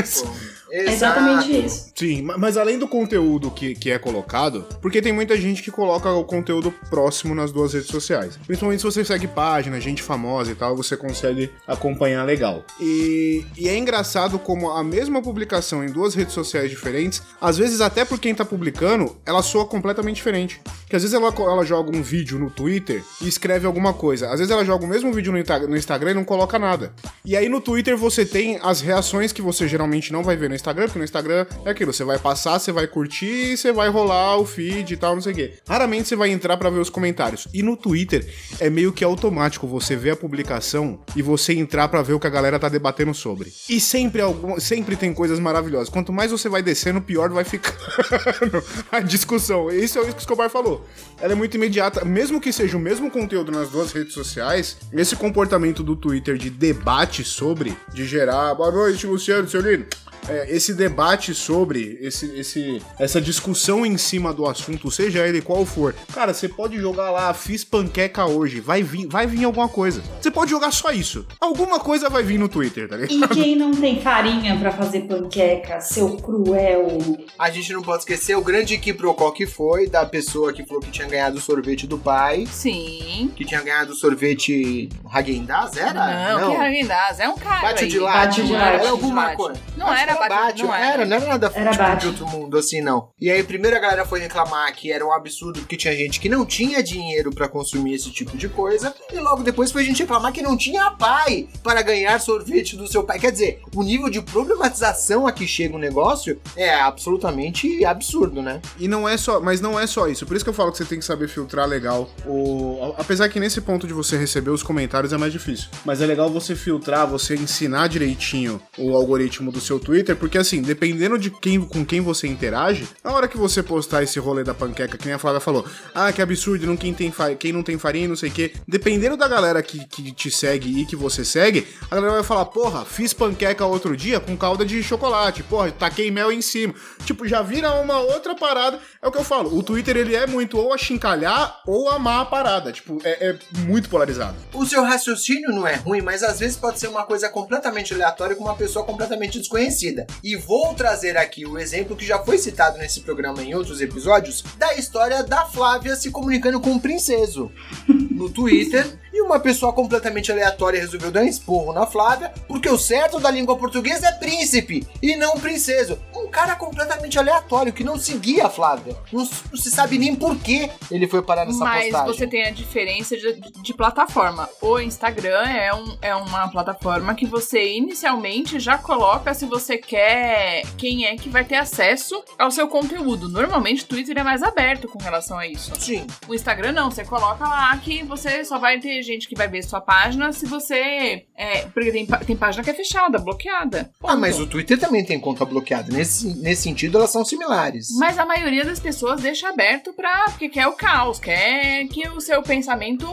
Exato. É exatamente isso. Sim, ma- mas além do conteúdo que, que é colocado, porque tem muita gente que coloca o conteúdo próximo nas duas redes sociais. Principalmente se você segue página, gente famosa e tal, você consegue acompanhar legal. E, e é engraçado como a mesma publicação em duas redes sociais diferentes, às vezes até por quem tá publicando, ela soa completamente diferente. Que às vezes ela, ela joga um vídeo no Twitter e escreve alguma coisa. Às vezes ela joga o mesmo vídeo no, no Instagram e não coloca nada. E aí no Twitter você tem as reações que você geralmente não vai ver no Instagram, porque no Instagram é aquilo, você vai passar, você vai curtir, você vai rolar o feed e tal, não sei o quê. Raramente você vai entrar pra ver os comentários. E no Twitter é meio que automático você ver a publicação e você entrar pra ver o que a galera tá debatendo sobre. E sempre algum, sempre tem coisas maravilhosas. Quanto mais você vai descendo, pior vai ficando a discussão. Isso é isso que o Escobar falou. Ela é muito imediata, mesmo que seja o mesmo conteúdo nas duas redes sociais, esse comportamento do Twitter de debate sobre, de gerar, boa noite, Luciano, seu lindo. É, esse debate sobre esse, esse, essa discussão em cima do assunto, seja ele qual for, cara, você pode jogar lá, fiz panqueca hoje, vai vir, vai vir alguma coisa. Você pode jogar só isso. Alguma coisa vai vir no Twitter, tá ligado? E quem não tem farinha pra fazer panqueca, seu cruel. A gente não pode esquecer o grande quiprocó que foi da pessoa que falou que tinha ganhado o sorvete do pai, Sim. que tinha ganhado o sorvete Häagen-Dazs, era? Não, que Häagen-Dazs, é um cara Bate aí. de latte, Bate de não latte. era alguma coisa. Não Acho era que bate- bate, não era, era. não era nada Era tipo, de outro mundo assim, não. E aí primeiro a galera foi reclamar que era um absurdo porque tinha gente que não tinha dinheiro pra consumir esse tipo de coisa, e logo depois foi gente reclamar que não tinha pai para ganhar sorvete do seu pai. Quer dizer, o nível de problematização a que chega o negócio é absolutamente absurdo, né? E não é só, mas não é só isso. Por isso que eu falo que você tem que saber filtrar legal. O, apesar que nesse ponto de você receber os comentários é mais difícil. Mas é legal você filtrar, você ensinar direitinho o algoritmo do seu Twitter, porque assim, dependendo de quem com quem você interage, na hora que você postar esse rolê da panqueca, que nem a Flávia falou, ah, que absurdo, não quem tem quem não tem farinha, não sei o quê. Dependendo da galera que, que te segue e que você segue, a galera vai falar, porra, fiz panqueca outro dia com calda de chocolate, porra, taquei mel em cima. Tipo, já vira uma outra parada. É o que eu falo, o Twitter ele é muito ou achincalhar ou amar a parada. Tipo, é, é muito polarizado. O seu raciocínio não é ruim, mas às vezes pode ser uma coisa completamente aleatória com uma pessoa completamente desconhecida. E vou trazer aqui o exemplo que já foi citado nesse programa em outros episódios da história da Flávia se comunicando com um princeso no Twitter. E uma pessoa completamente aleatória resolveu dar um esporro na Flávia, porque o certo da língua portuguesa é príncipe e não princeso. Um cara completamente aleatório que não seguia a Flávia. Não, não se sabe nem por que ele foi parar nessa Mas postagem. você tem a diferença de, de plataforma. O Instagram é, um, é uma plataforma que você inicialmente já coloca se você quer quem é que vai ter acesso ao seu conteúdo. Normalmente o Twitter é mais aberto com relação a isso. Sim. O Instagram não, você coloca lá que você só vai ter gente que vai ver sua página se você. É, porque tem, tem página que é fechada, bloqueada. Ah, mas o Twitter também tem conta bloqueada. Nesse, nesse sentido, elas são similares. Mas a maioria das pessoas deixa aberto pra. porque quer o caos, quer que o seu pensamento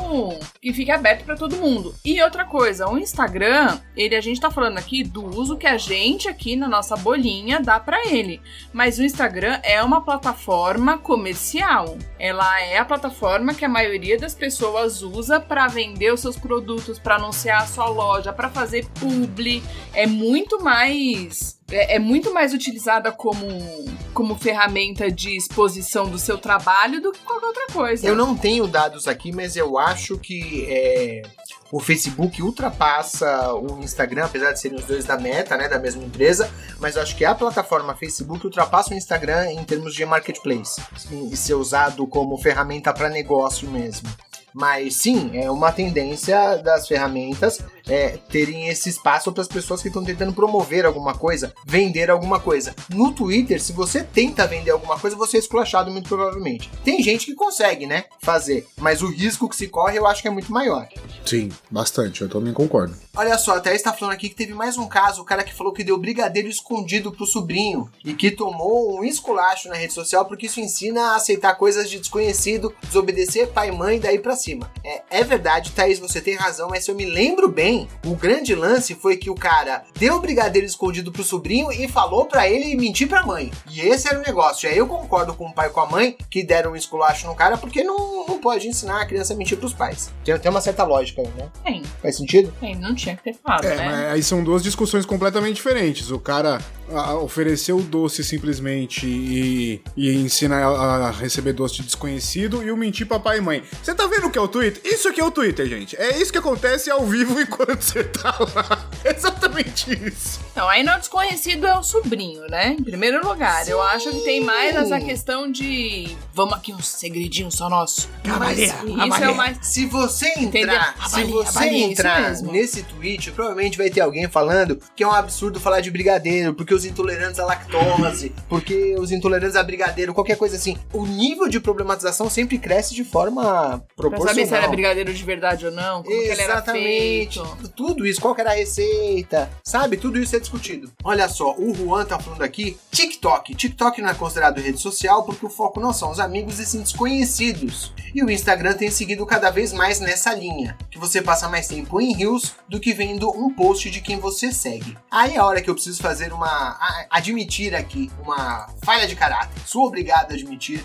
que fique aberto pra todo mundo. E outra coisa, o Instagram, ele a gente tá falando aqui do uso que a gente aqui na nossa bolinha dá pra ele. Mas o Instagram é uma plataforma comercial. Ela é a plataforma que a maioria das pessoas usa pra vender os seus produtos, pra anunciar a sua loja, pra fazer publi. É muito mais é, é muito mais utilizada como, como ferramenta de exposição do seu trabalho do que qualquer outra coisa. Eu não tenho dados aqui, mas eu acho que é, o Facebook ultrapassa o Instagram, apesar de serem os dois da Meta, né, da mesma empresa, mas eu acho que a plataforma Facebook ultrapassa o Instagram em termos de marketplace e ser usado como ferramenta para negócio mesmo. Mas sim, é uma tendência das ferramentas é, terem esse espaço para as pessoas que estão tentando promover alguma coisa, vender alguma coisa. No Twitter, se você tenta vender alguma coisa, você é esculachado muito provavelmente. Tem gente que consegue, né, fazer, mas o risco que se corre eu acho que é muito maior. Sim, bastante, eu também concordo. Olha só, até está falando aqui que teve mais um caso, o cara que falou que deu brigadeiro escondido pro sobrinho e que tomou um esculacho na rede social porque isso ensina a aceitar coisas de desconhecido, desobedecer pai e mãe daí pra cima. É, é verdade, Thaís, você tem razão, mas se eu me lembro bem, o grande lance foi que o cara deu brigadeiro escondido pro sobrinho e falou pra ele mentir pra mãe. E esse era o negócio. E aí eu concordo com o pai e com a mãe que deram um esculacho no cara porque não, não pode ensinar a criança a mentir pros pais. Tem, tem uma certa lógica aí, né? Tem, Faz sentido? tem, não tinha que ter falado, É, né? mas aí são duas discussões completamente diferentes. O cara ofereceu o doce simplesmente e, e ensina a, receber doce de desconhecido e o mentir pra pai e mãe. Você tá vendo o que é o Twitter? Isso aqui é o Twitter, gente. É isso que acontece ao vivo enquanto você tá lá. É exatamente isso. Então, aí não desconhecido é o sobrinho, né? Em primeiro lugar, eu acho que tem mais essa questão de vamos aqui um segredinho só nosso. Mas Isso é o mais Se você entrar, se você avalia, entrar nesse tweet, provavelmente vai ter alguém falando que é um absurdo falar de brigadeiro, porque os intolerantes à lactose, porque os intolerantes a brigadeiro, qualquer coisa assim. O nível de problematização sempre cresce de forma pra proporcional. saber se era brigadeiro de verdade ou não, como Exatamente. Tudo isso, qual era a receita, sabe? Tudo isso é discutido. Olha só, o Juan tá falando aqui, TikTok. TikTok não é considerado rede social porque o foco não são os amigos e sim desconhecidos. E o Instagram tem seguido cada vez mais nessa linha, que você passa mais tempo em Reels do que vendo um post de quem você segue. Aí é a hora que eu preciso fazer uma... a- admitir aqui uma falha de caráter. Sou obrigado a admitir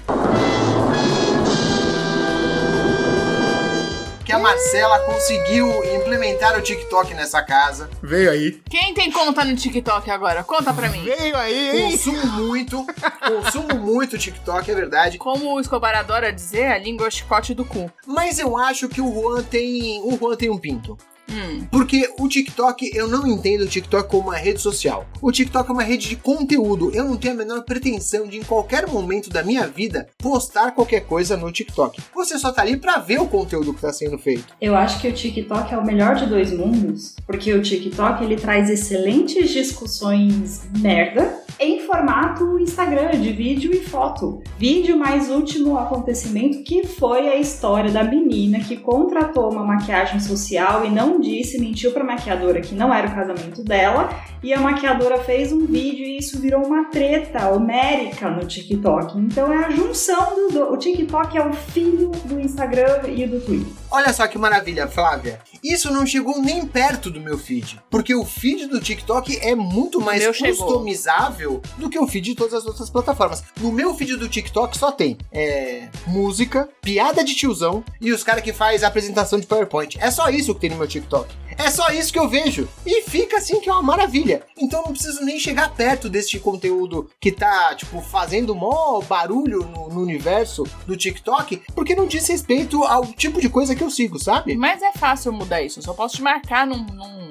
que a Marcela conseguiu implementar o TikTok nessa casa. Veio aí. Quem tem conta no TikTok agora? Conta pra mim. Veio aí, hein? Consumo muito, consumo muito TikTok, é verdade. Como o Escobar adora dizer, a língua é o chicote do cu. Mas eu acho que o Juan tem, o Juan tem um pinto. Hum. Porque o TikTok, eu não entendo o TikTok como uma rede social. O TikTok é uma rede de conteúdo. Eu não tenho a menor pretensão de, em qualquer momento da minha vida, postar qualquer coisa no TikTok. Você só tá ali pra ver o conteúdo que tá sendo feito. Eu acho que o TikTok é o melhor de dois mundos, porque o TikTok ele traz excelentes discussões merda em formato Instagram, de vídeo e foto. Vídeo mais último acontecimento que foi a história da menina que contratou uma maquiagem social e não disse, mentiu pra maquiadora que não era o casamento dela, e a maquiadora fez um vídeo e isso virou uma treta homérica no TikTok. Então é a junção do, do o TikTok é o filho do Instagram e do Twitter. Olha só que maravilha, Flávia. Isso não chegou nem perto do meu feed. Porque o feed do TikTok é muito mais meu chegou. customizável do que o feed de todas as outras plataformas. No meu feed do TikTok só tem é, música, piada de tiozão e os caras que faz apresentação de PowerPoint. É só isso que tem no meu TikTok. TikTok. É só isso que eu vejo. E fica assim que é uma maravilha. Então eu não preciso nem chegar perto deste conteúdo que tá, tipo, fazendo mó barulho no, no universo do TikTok, porque não diz respeito ao tipo de coisa que eu sigo, sabe? Mas é fácil mudar isso. Eu só posso te marcar num, num,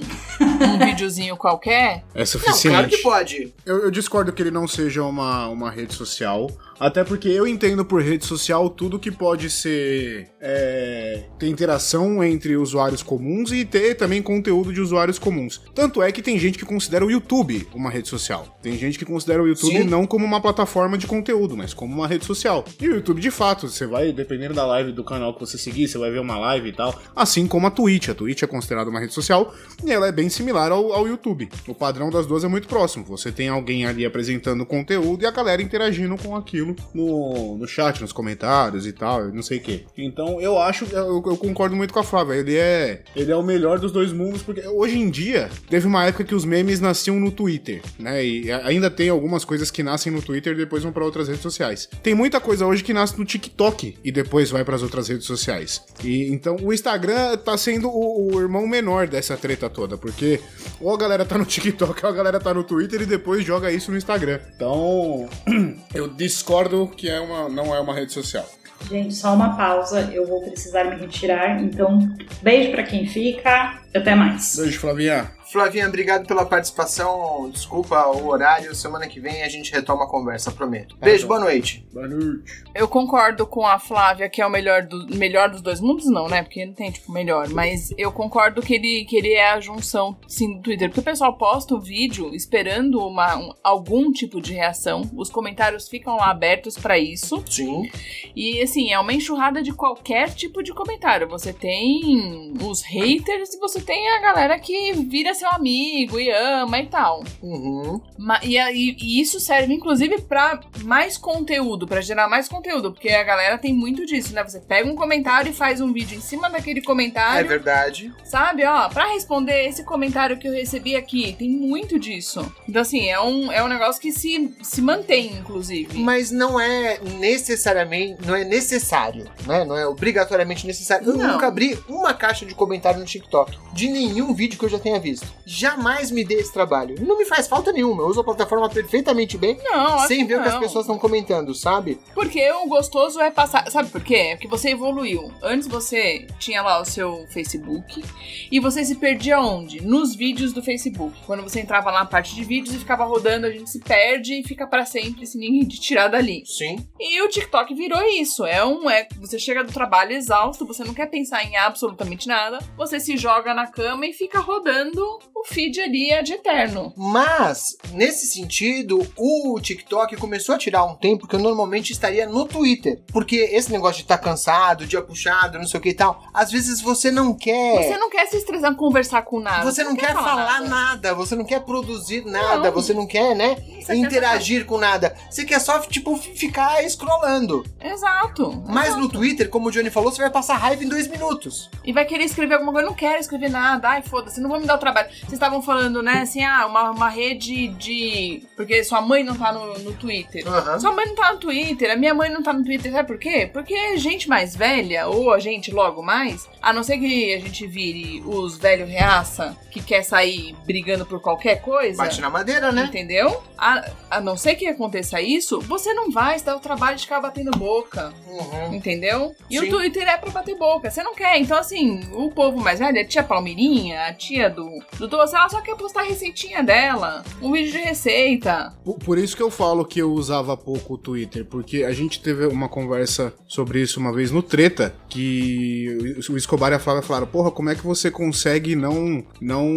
num videozinho qualquer. É Não, suficiente. claro que pode. Eu, eu discordo que ele não seja uma, uma rede social. Até porque eu entendo por rede social tudo que pode ser. é, ter interação entre usuários comuns e ter também conteúdo de usuários comuns. Tanto é que tem gente que considera o YouTube uma rede social. Tem gente que considera o YouTube Sim. não como uma plataforma de conteúdo, mas como uma rede social. E o YouTube, de fato, você vai, dependendo da live do canal que você seguir, você vai ver uma live e tal. Assim como a Twitch. A Twitch é considerada uma rede social e ela é bem similar ao, ao YouTube. O padrão das duas é muito próximo. Você tem alguém ali apresentando conteúdo e a galera interagindo com aquilo no, no chat, nos comentários e tal, e não sei o que. Então eu acho, eu, eu concordo muito com a Flávia. Ele é, ele é o melhor dos dois mundos, porque hoje em dia teve uma época que os memes nasciam no Twitter, né? E ainda tem algumas coisas que nascem no Twitter e depois vão pra outras redes sociais. Tem muita coisa hoje que nasce no TikTok e depois vai pras outras redes sociais. E então o Instagram tá sendo o, o irmão menor dessa treta toda, porque ou a galera tá no TikTok ou a galera tá no Twitter e depois joga isso no Instagram. Então, eu discordo que é uma, não é uma rede social. Gente, só uma pausa, eu vou precisar me retirar, então beijo pra quem fica, até mais. Beijo, Flavinha. Flavinha, obrigado pela participação. Desculpa o horário. Semana que vem a gente retoma a conversa, prometo. Beijo, boa noite. Boa noite. Eu concordo com a Flávia que é o melhor, do, melhor dos dois mundos, não, né? Porque não tem, tipo, melhor. Mas eu concordo que ele, que ele é a junção, sim, do Twitter. Porque o pessoal posta o vídeo esperando uma, um- algum tipo de reação. Os comentários ficam lá abertos pra isso. Sim. E assim, é uma enxurrada de qualquer tipo de comentário. Você tem os haters e você tem a galera que vira seu amigo e ama e tal. Uhum. E, e- e isso serve, inclusive, pra mais conteúdo, pra gerar mais conteúdo, porque a galera tem muito disso, né? Você pega um comentário e faz um vídeo em cima daquele É comentário, verdade. sabe? Ó, pra responder esse comentário que eu recebi aqui, tem muito disso. Então, assim, é um, é um negócio que se, se mantém, inclusive. Mas não é necessariamente, não é necessário, né? Não é obrigatoriamente necessário. Eu Não. nunca abri uma caixa de comentário no TikTok de nenhum vídeo que eu já tenha visto. Jamais me dei esse trabalho. Não me faz falta nenhuma. Eu uso a plataforma perfeitamente bem, Não, sem ver o que as não. pessoas estão comentando, sabe? Porque o gostoso é passar. Sabe por quê? É porque você evoluiu. Antes você tinha lá o seu Facebook e você se perdia onde? Nos vídeos do Facebook. Quando você entrava lá na parte de vídeos e ficava rodando, a gente se perde e fica pra sempre sem ninguém te tirar dali. Sim. E o TikTok virou isso. É um. É, você chega do trabalho exausto, você não quer pensar em absolutamente nada. Você se joga na cama e fica rodando o feed ali é de eterno. Mas, nesse sentido, o TikTok começou a tirar um tempo que eu normalmente estaria no Twitter. Porque esse negócio de estar cansado, dia puxado, não sei o que e tal, às vezes você não quer. Você não quer se estressar, conversar com nada. Você não quer falar nada. você não quer produzir nada, Não. você não quer, né, Você quer interagir com nada. Você quer só, tipo, ficar scrollando. Exato. Mas exato. no Twitter, como o Johnny falou, você vai passar raiva em dois minutos. E vai querer escrever alguma coisa. Eu não quero escrever nada. Ai, foda-se, não vou me dar o trabalho. Vocês estavam falando, né, assim, ah, uma, uma rede de. Porque sua mãe não tá no, no Twitter. Aham. Sua mãe não tá no Twitter, a minha mãe não tá no Twitter, sabe por quê? Porque gente mais velha, ou a gente logo mais, a não ser que a gente vire os velhos reaça que quer sair brigando por qualquer coisa. Bate na madeira, né? Entendeu? A, a não ser que aconteça isso, você não vai se dar o trabalho de ficar batendo boca. Uhum. Entendeu? E Sim. o Twitter é pra bater boca. Você não quer. Então, assim, o povo mais velho, a tia Palmeirinha, a tia do, do doce, ela só quer postar a receitinha dela. Um vídeo de receita. Por, por isso que eu falo que eu usava pouco o Twitter, porque a gente teve uma conversa sobre isso uma vez no Treta, que o Escobar e a Flávia falaram, porra, como é que você consegue não não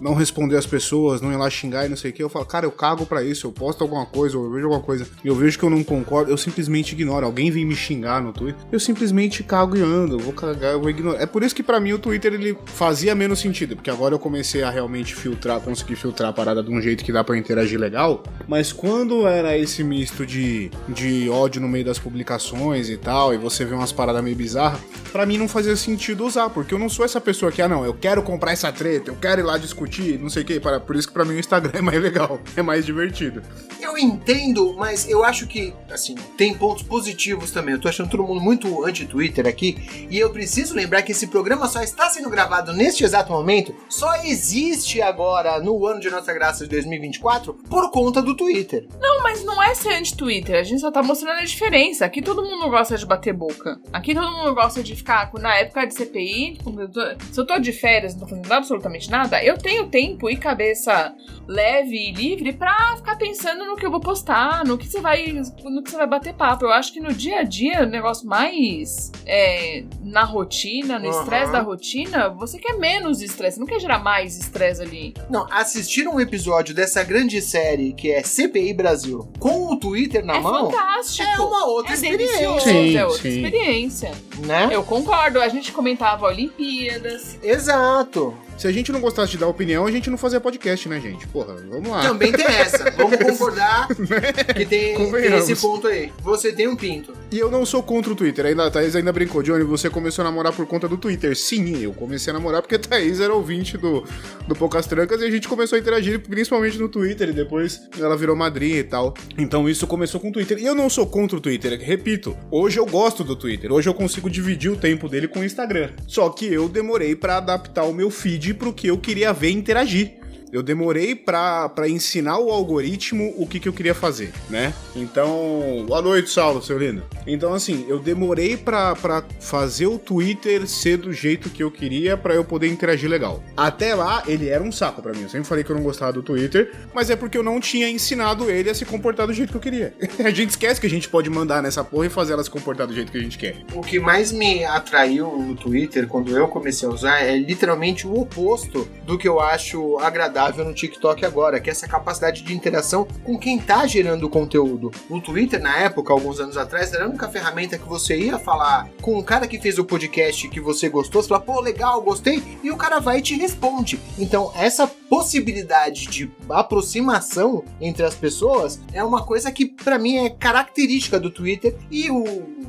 não responder as pessoas, não ir lá xingar e não sei o que? Eu falo, cara, eu cago pra isso, eu posto alguma coisa, ou eu vejo alguma coisa, e eu vejo que eu não concordo, eu simplesmente ignoro. Alguém vem me xingar no Twitter, eu simplesmente cago e ando, eu vou cagar, eu vou ignorar. É por isso que pra mim o Twitter ele fazia menos sentido, porque agora eu comecei a realmente filtrar, conseguir filtrar a parada de um jeito que dá pra interagir legal, mas quando era esse misto de, de ódio no meio das publicações e tal, e você vê umas paradas meio bizarras, pra mim não fazia sentido usar, porque eu não sou essa pessoa que, ah não, eu quero comprar essa treta, eu quero ir lá discutir, não sei o que, para, por isso que pra mim o Instagram é mais legal, é mais divertido. Eu entendo, mas eu acho que, assim, tem pontos positivos também. Eu tô achando todo mundo muito anti-Twitter aqui. E eu preciso lembrar que esse programa só está sendo gravado neste exato momento, só existe agora, no ano de nossa graça de 2024, por conta do Twitter. Não, mas não é ser anti-Twitter. A gente só tá mostrando a diferença. Aqui todo mundo gosta de bater boca. Aqui todo mundo gosta de ficar. Na época de CPI, quando eu tô- se eu tô de férias, não tô fazendo absolutamente nada, eu tenho tempo e cabeça leve e livre pra ficar pensando no que eu vou postar, no que você vai. no que você vai bater papo. Eu acho que no dia a dia, o negócio mais é, na rotina, no estresse da rotina, você quer menos estresse, não quer gerar mais estresse ali. Não, assistir um episódio dessa grande série que é CPI Brasil com o Twitter na é mão, fantástico. é uma outra é experiência. Sim, é outra sim. experiência. né? Eu concordo, a gente comentava Olimpíadas. Exato. Se a gente não gostasse de dar opinião, a gente não fazia podcast, né, gente? Porra, vamos lá. Também tem essa. Vamos concordar que tem, tem esse ponto aí. Você tem um pinto. E eu não sou contra o Twitter. Ainda, a Thaís ainda brincou. Johnny, você começou a namorar por conta do Twitter. Sim, eu comecei a namorar porque a Thaís era ouvinte do, do Poucas Trancas e a gente começou a interagir principalmente no Twitter. E depois ela virou madrinha e tal. Então isso começou com o Twitter. E eu não sou contra o Twitter. Repito, hoje eu gosto do Twitter. Hoje eu consigo dividir o tempo dele com o Instagram. Só que eu demorei pra adaptar o meu feed pro que eu queria ver interagir. Eu demorei pra ensinar o algoritmo o que, que eu queria fazer, né? Então, boa noite, Saulo, seu lindo. Então, assim, eu demorei pra fazer o Twitter ser do jeito que eu queria pra eu poder interagir legal. Até lá, ele era um saco pra mim. Eu sempre falei que eu não gostava do Twitter, mas é porque eu não tinha ensinado ele a se comportar do jeito que eu queria. a gente esquece que a gente pode mandar nessa porra e fazer ela se comportar do jeito que a gente quer. O que mais me atraiu no Twitter quando eu comecei a usar é literalmente o oposto do que eu acho agradável no TikTok agora, que é essa capacidade de interação com quem tá gerando o conteúdo. O Twitter, na época, alguns anos atrás, era a única ferramenta que você ia falar com o cara que fez o podcast que você gostou, você fala, pô, legal, gostei, e o cara vai e te responde. Então, essa possibilidade de aproximação entre as pessoas é uma coisa que, para mim, é característica do Twitter e o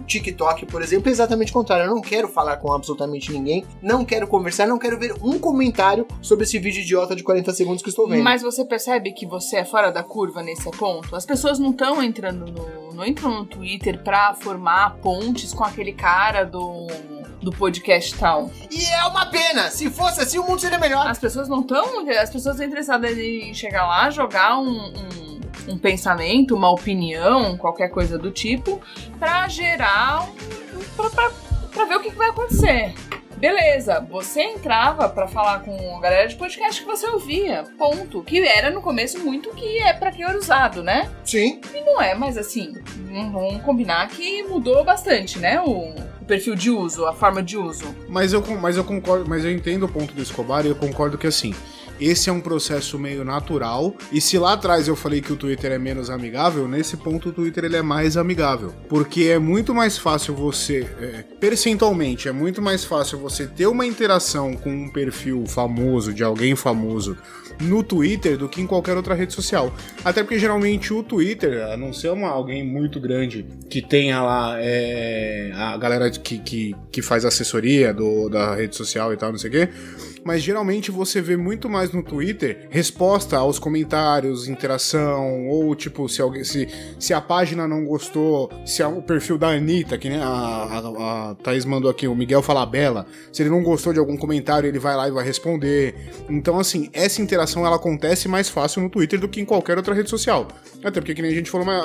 TikTok, por exemplo, é exatamente o contrário. Eu não quero falar com absolutamente ninguém, não quero conversar, não quero ver um comentário sobre esse vídeo idiota de 40 segundos que estou vendo. Mas você percebe que você é fora da curva nesse ponto? As pessoas não estão entrando no. não entram no Twitter pra formar pontes com aquele cara do. do podcast tal. E é uma pena! Se fosse assim, o mundo seria melhor. As pessoas não estão. As pessoas estão interessadas em chegar lá, jogar um- um um pensamento, uma opinião, qualquer coisa do tipo, pra gerar um. pra, pra, pra ver o que, que vai acontecer. Beleza, você entrava pra falar com a galera de podcast que você ouvia, ponto. Que era no começo muito que é pra que era usado, né? Sim. E não é, mas assim, vamos vamos combinar que mudou bastante, né? O, o perfil de uso, a forma de uso. Mas eu, mas eu concordo, mas eu entendo o ponto do Escobar e eu concordo que assim. Esse é um processo meio natural. E se lá atrás eu falei que o Twitter é menos amigável, nesse ponto o Twitter ele é mais amigável. Porque é muito mais fácil você. é, percentualmente, é muito mais fácil você ter uma interação com um perfil famoso, de alguém famoso, no Twitter do que em qualquer outra rede social. Até porque geralmente o Twitter, a não ser uma, alguém muito grande que tenha lá é, a galera que, que, que faz assessoria do, da rede social e tal, não sei o quê. Mas geralmente você vê muito mais no Twitter resposta aos comentários, interação, ou tipo, se alguém. Se, se a página não gostou, se o perfil da Anitta, que nem a, a, a Thaís mandou aqui, o Miguel Falabella, se ele não gostou de algum comentário, ele vai lá e vai responder. Então, assim, essa interação ela acontece mais fácil no Twitter do que em qualquer outra rede social. Até porque, que nem a gente falou mais,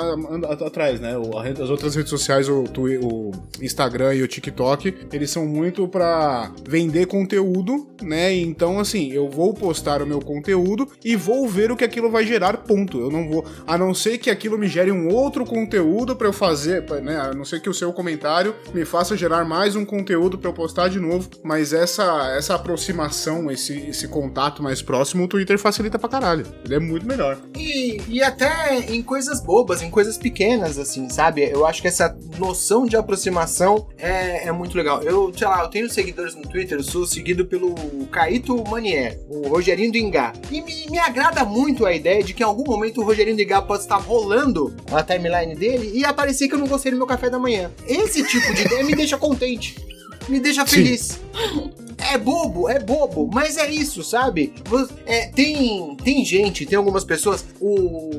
atrás, né? As outras redes sociais, o, o Instagram e o TikTok, eles são muito pra vender conteúdo, né? Então, assim, eu vou postar o meu conteúdo e vou ver o que aquilo vai gerar, ponto. Eu não vou. A não ser que aquilo me gere um outro conteúdo pra eu fazer, né? A não ser que o seu comentário me faça gerar mais um conteúdo pra eu postar de novo. Mas essa, essa aproximação, esse, esse contato mais próximo, o Twitter facilita pra caralho. Ele é muito melhor. E, e até em coisas bobas, em coisas pequenas, assim, sabe? Eu acho que essa noção de aproximação é, é muito legal. Eu, sei lá, eu tenho seguidores no Twitter, eu sou seguido pelo Caíto Manier, o Rogerinho do Ingá. E me, me agrada muito a ideia de que em algum momento o Rogerinho do Ingá pode estar rolando a timeline dele e aparecer que eu não gostei do meu café da manhã. Esse tipo de ideia me deixa contente. Me deixa Sim. feliz. É bobo, é bobo, mas é isso, sabe? É, tem, tem gente, tem algumas pessoas. O.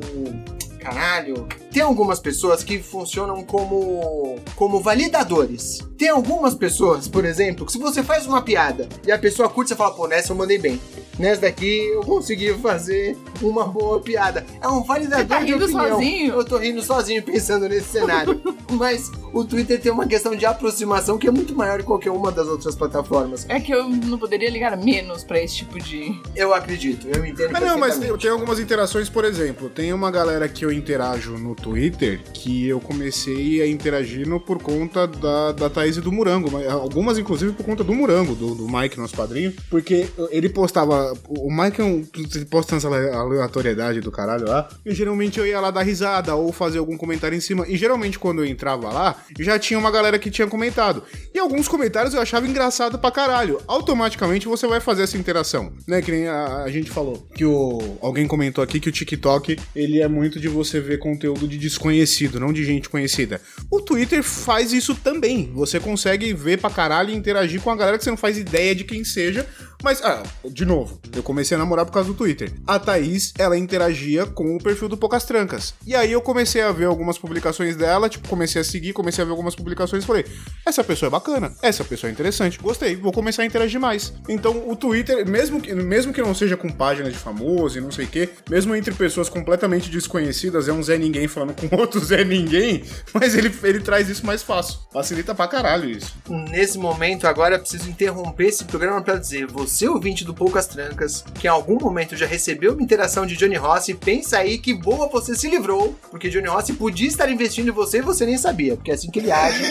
Caralho. Tem algumas pessoas que funcionam como. como validadores. Tem algumas pessoas, por exemplo, que se você faz uma piada e a pessoa curte, você fala, pô, nessa eu mandei bem. Nessa daqui eu consegui fazer uma boa piada. É um validador Você tá de rindo opinião. sozinho? Eu tô rindo sozinho pensando nesse cenário. Mas o Twitter tem uma questão de aproximação que é muito maior que qualquer uma das outras plataformas. É que eu não poderia ligar menos pra esse tipo de. Eu acredito, eu entendo. Ah, não, mas eu tenho algumas interações, por exemplo, tem uma galera que eu interajo no Twitter que eu comecei a interagir no, por conta da, da Thaís e do Murango, mas algumas inclusive por conta do Murango, do, do Mike, nosso padrinho, porque ele postava, o Mike é um, ele posta essa aleatoriedade do caralho lá, e geralmente eu ia lá dar risada ou fazer algum comentário em cima, e geralmente quando eu entrava lá, já tinha uma galera que tinha comentado, e alguns comentários eu achava engraçado pra caralho, automaticamente você vai fazer essa interação, né, que nem a, a gente falou, que o, alguém comentou aqui que o TikTok, ele é muito de você ver conteúdo de desconhecido, não de gente conhecida. O Twitter faz isso também, você consegue ver pra caralho e interagir com a galera que você não faz ideia de quem seja, Mas, ah, de novo, eu comecei a namorar por causa do Twitter. A Thaís, ela interagia com o perfil do Poucas Trancas. E aí eu comecei a ver algumas publicações dela, tipo, comecei a seguir, comecei a ver algumas publicações e falei: essa pessoa é bacana, essa pessoa é interessante, gostei, vou começar a interagir mais. Então o Twitter, mesmo que, mesmo que não seja com página de famoso e não sei o quê, mesmo entre pessoas completamente desconhecidas, é um Zé Ninguém falando com outro Zé Ninguém, mas ele, ele traz isso mais fácil. Facilita pra caralho isso. Nesse momento, agora eu preciso interromper esse programa pra dizer: você, ouvinte do Poucas Trancas, que em algum momento já recebeu uma interação de Johnny Rossi, pensa aí que boa você se livrou, porque Johnny Rossi podia estar investindo em você e você nem sabia, porque é assim que ele age.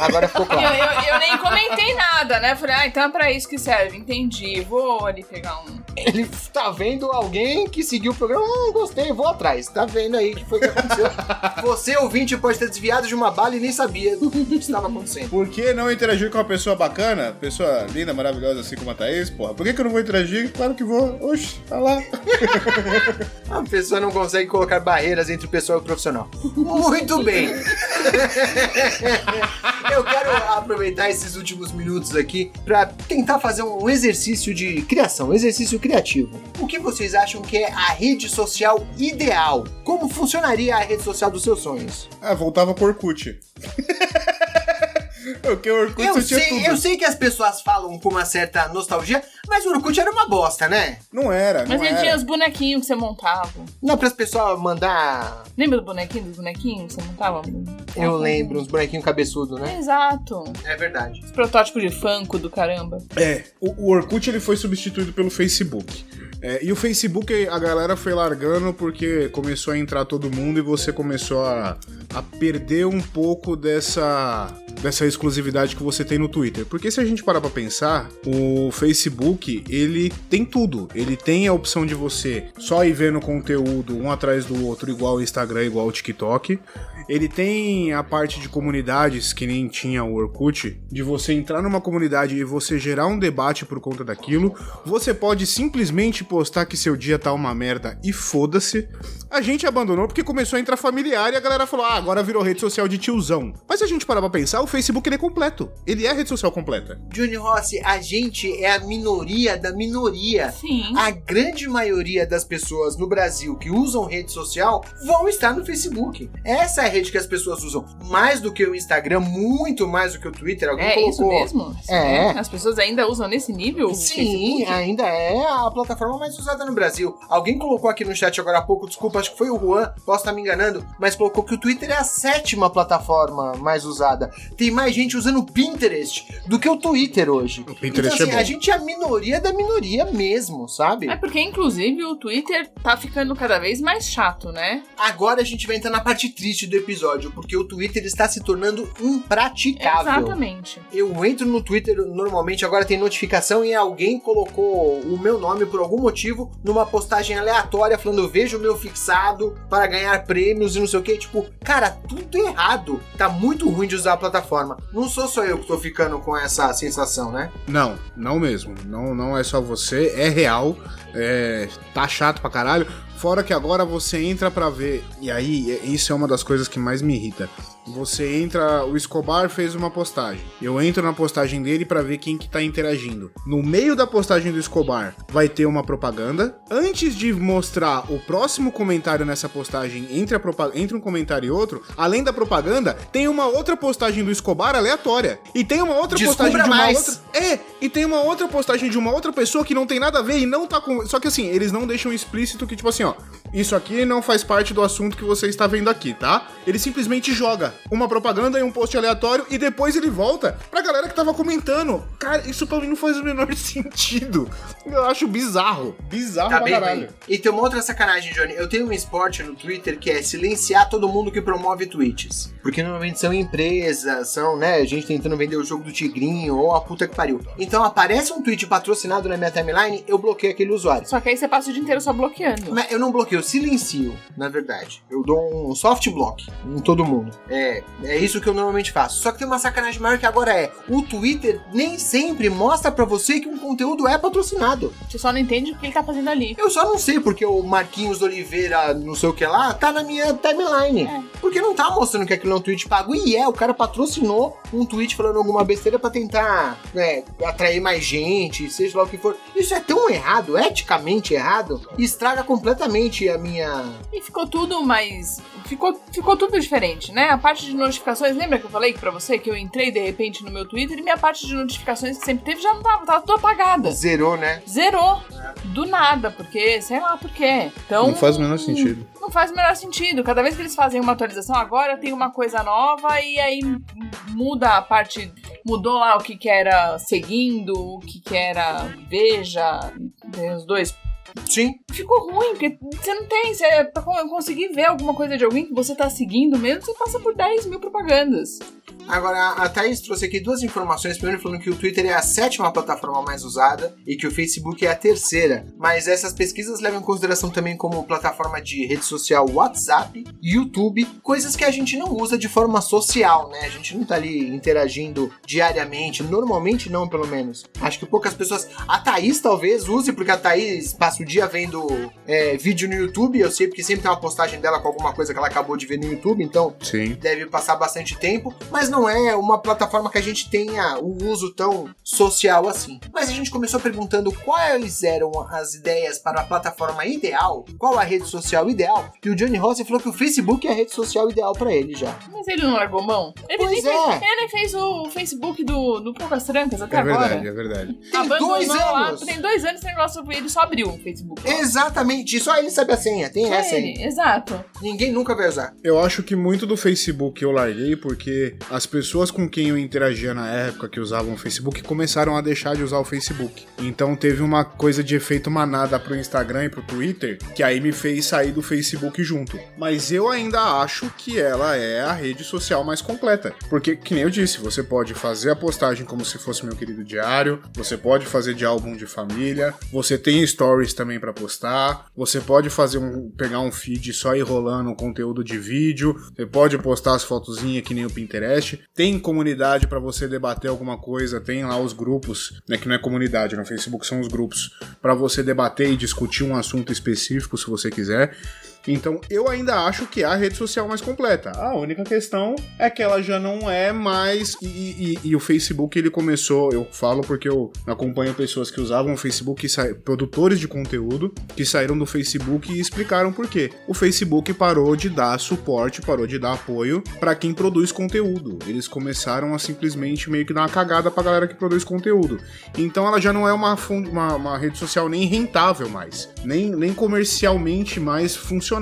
Agora ficou Eu, claro. eu, eu nem comentei nada, né? Falei, ah, então é pra isso que serve, entendi. Vou ali pegar um. Ele tá vendo alguém que seguiu o programa, hum, gostei, vou atrás. Tá vendo aí o que foi que aconteceu. você, ouvinte, pode ter desviado de uma bala e nem sabia do que estava acontecendo. Por que não interagir com uma pessoa bacana, pessoa linda, maravilhosa assim como a Thaís, porra? Por que, que eu não vou interagir? Claro que vou. Oxi, tá lá. A pessoa não consegue colocar barreiras entre o pessoal e o profissional. Muito bem. Eu quero aproveitar esses últimos minutos aqui para tentar fazer um exercício de criação, um exercício criativo. O que vocês acham que é a rede social ideal? Como funcionaria a rede social dos seus sonhos? Ah, voltava pro Orkut. Porque o Orkut Eu tinha sei, tudo. eu sei que as pessoas falam com uma certa nostalgia, mas o Orkut era uma bosta, né? Não era, não Mas ele era. tinha os bonequinhos que você montava. Não para as pessoas mandar. Lembra do bonequinho, dos bonequinhos que você montava? Eu lembro, uns bonequinhos cabeçudos, né? Exato. É verdade. Os protótipos de Funko do caramba. É, o, o Orkut ele foi substituído pelo Facebook. É, e o Facebook a galera foi largando porque começou a entrar todo mundo e você começou a, a perder um pouco dessa, dessa exclusividade que você tem no Twitter. Porque se a gente parar pra pensar, o Facebook ele tem tudo. Ele tem a opção de você só ir vendo conteúdo um atrás do outro, igual o Instagram, igual o TikTok. Ele tem a parte de comunidades que nem tinha o Orkut, de você entrar numa comunidade e você gerar um debate por conta daquilo. Você pode simplesmente postar que seu dia tá uma merda e foda-se. A gente abandonou porque começou a entrar familiar e a galera falou: ah, agora virou rede social de tiozão. Mas se a gente parar pra pensar, o Facebook ele é completo. Ele é rede social completa. Johnny Rossi, a gente é a minoria da minoria. Sim. A grande maioria das pessoas no Brasil que usam rede social vão estar no Facebook. Essa é a rede que as pessoas usam. Mais do que o Instagram, muito mais do que o Twitter. Alguém É colocou. isso mesmo? É. As pessoas ainda usam nesse nível? Sim, Facebook? ainda é a plataforma mais usada no Brasil. Alguém colocou aqui no chat agora há pouco, desculpa, acho que foi o Juan, posso estar me enganando, mas colocou que o Twitter é a sétima plataforma mais usada. Tem mais gente usando o Pinterest do que o Twitter hoje. O Pinterest então, assim, é bom. a gente é a minoria da minoria mesmo, sabe? É porque, inclusive, o Twitter tá ficando cada vez mais chato, né? Agora a gente vai entrar na parte triste do episódio, porque o Twitter está se tornando impraticável. Exatamente. Eu entro no Twitter normalmente, agora tem notificação e alguém colocou o meu nome por algum motivo numa postagem aleatória falando veja o meu fixado para ganhar prêmios e não sei o que. Tipo, cara, tudo errado. Tá muito ruim de usar a plataforma. Não sou só eu que tô ficando com essa sensação, né? Não, não mesmo. Não, não é só você, é real. É, tá chato pra caralho. Fora que agora você entra pra ver. E aí, é- isso é uma das coisas que mais me irrita. Você entra. O Escobar fez uma postagem. Eu entro na postagem dele pra ver quem que tá interagindo. No meio da postagem do Escobar vai ter uma propaganda. Antes de mostrar o próximo comentário nessa postagem entre, entre um comentário e outro, além da propaganda, tem uma outra postagem do Escobar aleatória. E tem uma outra Descubra postagem de uma mais. outra. É, e tem uma outra postagem de uma outra pessoa que não tem nada a ver e não tá com. Só que assim, eles não deixam explícito que, tipo assim, ó, isso aqui não faz parte do assunto que você está vendo aqui, tá? Ele simplesmente joga uma propaganda e um post aleatório e depois ele volta pra galera que tava comentando. Cara, isso pra mim não faz o menor sentido. Eu acho bizarro. Bizarro Tá pra bem caralho. ruim. E tem uma outra sacanagem, Johnny. Eu tenho um esporte no Twitter que é silenciar todo mundo que promove tweets. Porque normalmente são empresas, são, né, gente tentando vender o jogo do Tigrinho ou a puta que pariu. Então aparece um tweet patrocinado na minha timeline, eu bloqueio aquele usuário. Só que aí você passa o dia inteiro só bloqueando. Mas eu não bloqueio, eu silencio, na verdade. Eu dou um soft block em todo mundo. É, é isso que eu normalmente faço. Só que tem uma sacanagem maior que agora é: o Twitter nem sempre mostra pra você que um conteúdo é patrocinado. Você só não entende o que ele tá fazendo ali. Eu só não sei porque o Marquinhos Oliveira, não sei o que lá, tá na minha timeline. É. Porque não tá mostrando que aquilo é um tweet pago. E é, o cara patrocinou um tweet falando alguma besteira pra tentar né, atrair mais gente, seja lá o que for. Isso é tão errado, eticamente errado, estraga completamente a minha. E ficou tudo mais. Ficou, ficou tudo diferente, né? A parte de notificações, lembra que eu falei pra você que eu entrei de repente no meu Twitter e minha parte de notificações que sempre teve já não tava, tava tudo apagada. Zerou, né? Zerou. Do nada, porque, sei lá por quê. Então. Não faz o menor sentido. Não faz o menor sentido. Cada vez que eles fazem uma atualização, agora tem uma coisa nova e aí muda a parte. Mudou lá o que, que era seguindo, o que, que era veja, tem os dois Sim. ficou ruim, porque você não tem. Você, pra con- conseguir ver alguma coisa de alguém que você tá seguindo mesmo, você passa por 10 mil propagandas. Agora, a Thaís trouxe aqui duas informações. Primeiro, falando que o Twitter é a sétima plataforma mais usada e que o Facebook é a terceira. Mas essas pesquisas levam em consideração também como plataforma de rede social WhatsApp, YouTube, coisas que a gente não usa de forma social, né? A gente não tá ali interagindo diariamente, normalmente não, pelo menos. Acho que poucas pessoas. A Thaís talvez use, porque a Thaís passa o dia vendo é, vídeo no YouTube. Eu sei porque sempre tem uma postagem dela com alguma coisa que ela acabou de ver no YouTube, então Sim. deve passar bastante tempo, mas não é uma plataforma que a gente tenha o uso tão social assim. Mas a gente começou perguntando quais eram as ideias para a plataforma ideal, qual a rede social ideal, e o Johnny Rossi falou que o Facebook é a rede social ideal para ele já. Mas ele não largou mão. Ele, Pois nem, fez, é. ele nem fez o Facebook do, do Poucas Trancas até É agora. verdade, é verdade. Tem Abandonou dois lá, anos! Tem dois anos esse negócio, ele só abriu o Facebook. Exatamente, só ele sabe a senha, tem Só essa ele, aí. exato. Ninguém nunca vai usar. Eu acho que muito do Facebook eu larguei porque as pessoas com quem eu interagia na época que usavam o Facebook começaram a deixar de usar o Facebook. Então teve uma coisa de efeito manada pro Instagram e pro Twitter que aí me fez sair do Facebook junto. Mas eu ainda acho que ela é a rede social mais completa. Porque, que nem eu disse, você pode fazer a postagem como se fosse meu querido diário, você pode fazer de álbum de família, você tem stories também pra postar, você pode fazer um pegar um feed só ir rolando conteúdo de vídeo, você pode postar as fotozinhas que nem o Pinterest, tem comunidade pra você debater alguma coisa, tem lá os grupos, né, que não é comunidade, no Facebook são os grupos, pra você debater e discutir um assunto específico se você quiser. Então, eu ainda acho que é a rede social mais completa. A única questão é que ela já não é mais. E, e- e o Facebook ele começou, eu falo porque eu acompanho pessoas que usavam o Facebook, sa- produtores de conteúdo, que saíram do Facebook e explicaram por quê. O Facebook parou de dar suporte, parou de dar apoio para quem produz conteúdo. Eles começaram a simplesmente meio que dar uma cagada pra galera que produz conteúdo. Então ela já não é uma, uma, uma rede social nem rentável mais, nem, nem comercialmente mais funcional.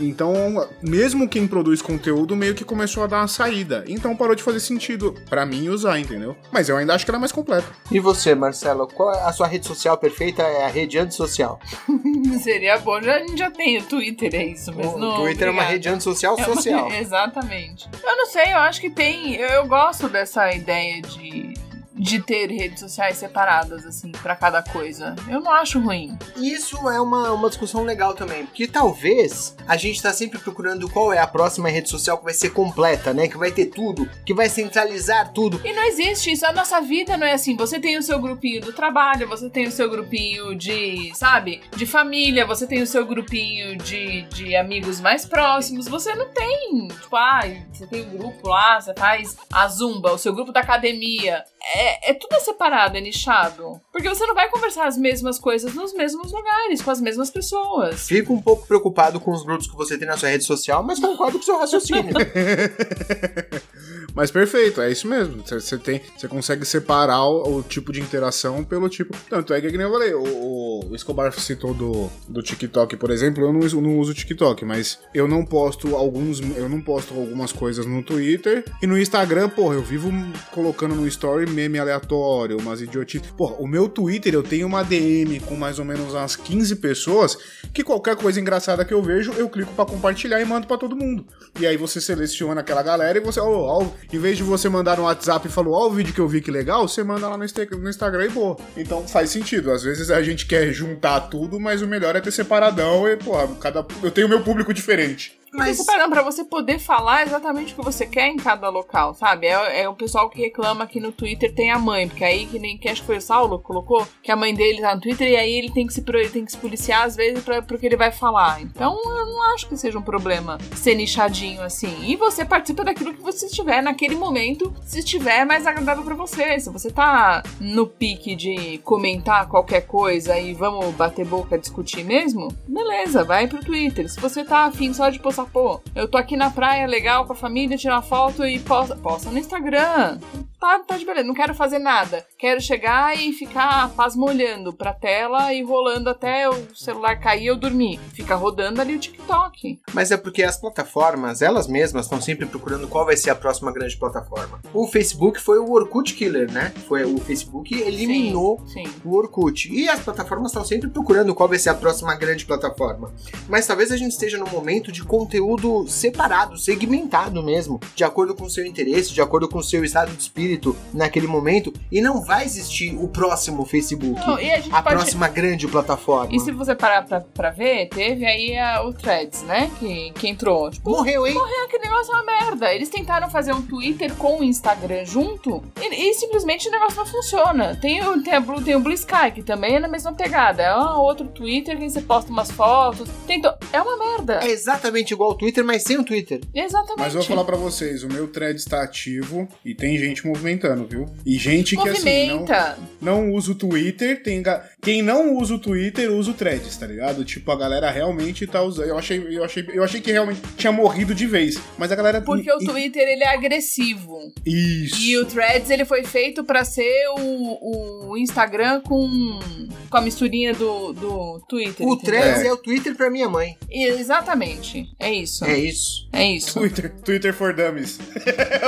Então, mesmo quem produz conteúdo meio que começou a dar uma saída. Então parou de fazer sentido pra mim usar, entendeu? Mas eu ainda acho que ela é mais completa. E você, Marcelo, qual é a sua rede social perfeita? É a rede antissocial. Seria bom. Já, a gente já tem o Twitter, é isso, mas o não. Twitter é uma obrigada. rede antissocial É uma- social. Exatamente. Eu não sei, eu acho que tem. Eu, eu gosto dessa ideia de. De ter redes sociais separadas, assim, pra cada coisa. Eu não acho ruim. Isso é uma, uma discussão legal também, porque talvez a gente tá sempre procurando qual é a próxima rede social que vai ser completa, né? Que vai ter tudo, que vai centralizar tudo. E não existe isso. A nossa vida não é assim. Você tem o seu grupinho do trabalho, você tem o seu grupinho de, sabe, de família, você tem o seu grupinho de, de amigos mais próximos. Você não tem, tipo, ah, você tem um grupo lá, você faz a zumba, o seu grupo da academia. É, é tudo separado, é nichado. Porque você não vai conversar as mesmas coisas nos mesmos lugares, com as mesmas pessoas. Fico um pouco preocupado com os grupos que você tem na sua rede social, mas concordo com o seu raciocínio. Mas perfeito, é isso mesmo. Você- tem, você consegue separar o, o tipo de interação pelo tipo. Tanto é que, como eu falei, o, o Escobar citou do, do TikTok, por exemplo. Eu não, uso- não uso TikTok, mas eu não posto alguns. Eu não posto algumas coisas no Twitter. E no Instagram, porra, eu vivo colocando no story meme aleatório, umas idiotices. Porra, o meu Twitter eu tenho uma DM com mais ou menos umas 15 pessoas que qualquer coisa engraçada que eu vejo, eu clico pra compartilhar e mando pra todo mundo. E aí você seleciona aquela galera e você, ó, ó, em vez de você mandar no WhatsApp e falar, ó, o vídeo que eu vi que legal, você manda lá no, Insta- no Instagram e boa. Então faz sentido. Às vezes a gente quer juntar tudo, mas o melhor é ter separadão e, pô, cada, eu tenho meu público diferente. Mas para pra você poder falar exatamente o que você quer em cada local, sabe? É, é o pessoal que reclama que no Twitter tem a mãe, porque aí que nem que acho que foi o Saulo que colocou que a mãe dele tá no Twitter e aí ele tem que se ele tem que se policiar às vezes pra, pro que ele vai falar. Então eu não acho que seja um problema ser nichadinho assim. E você participa daquilo que você estiver naquele momento, se estiver mais agradável pra você. Se você tá no pique de comentar qualquer coisa e vamos bater boca, discutir mesmo, beleza, vai pro Twitter. Se você tá afim só de postar, pô, eu tô aqui na praia legal com a família, tirar foto e posta, posta no Instagram. Tá, tá de beleza, não quero fazer nada. Quero chegar e ficar pasmolhando pra tela e rolando até o celular cair e eu dormir. Fica rodando ali o TikTok. Mas é porque as plataformas, elas mesmas, estão sempre procurando qual vai ser a próxima grande plataforma. O Facebook foi o Orkut Killer, né? Foi o Facebook eliminou Sim. o Orkut. E as plataformas estão sempre procurando qual vai ser a próxima grande plataforma. Mas talvez a gente esteja num momento de conteúdo separado, segmentado mesmo, de acordo com o seu interesse, de acordo com o seu estado de espírito naquele momento. E não vai existir o próximo Facebook. Não, e a a pode- próxima grande plataforma. E se você parar pra, pra ver, teve aí a- o Threads, né? Que, que entrou. Tipo, Morreu, hein? morreu, aquele negócio é uma merda. Eles tentaram fazer um Twitter com o Instagram junto e, e simplesmente o negócio não funciona. Tem o, tem, a Blue, tem o Blue Sky, que também é na mesma pegada. É um outro Twitter que você posta umas fotos. Tentou. É uma merda. É exatamente igual ao Twitter, mas sem o Twitter. Exatamente. Mas eu vou falar pra vocês, o meu thread está ativo e tem gente movimentando, viu? E gente que assim, não, Movimenta. não usa o Twitter, tem ga- quem não usa o Twitter usa o Threads, tá ligado? Tipo, a galera realmente tá usando. Eu achei, eu achei, eu achei que realmente tinha morrido de vez, mas a galera Porque o Twitter ele é agressivo. Isso. E o Threads ele foi feito pra ser o, o Instagram com, com a misturinha do, do Twitter. O entendeu? Threads É. é. o Twitter pra minha mãe. Exatamente. É isso. É isso. É isso. Twitter, Twitter for Dummies.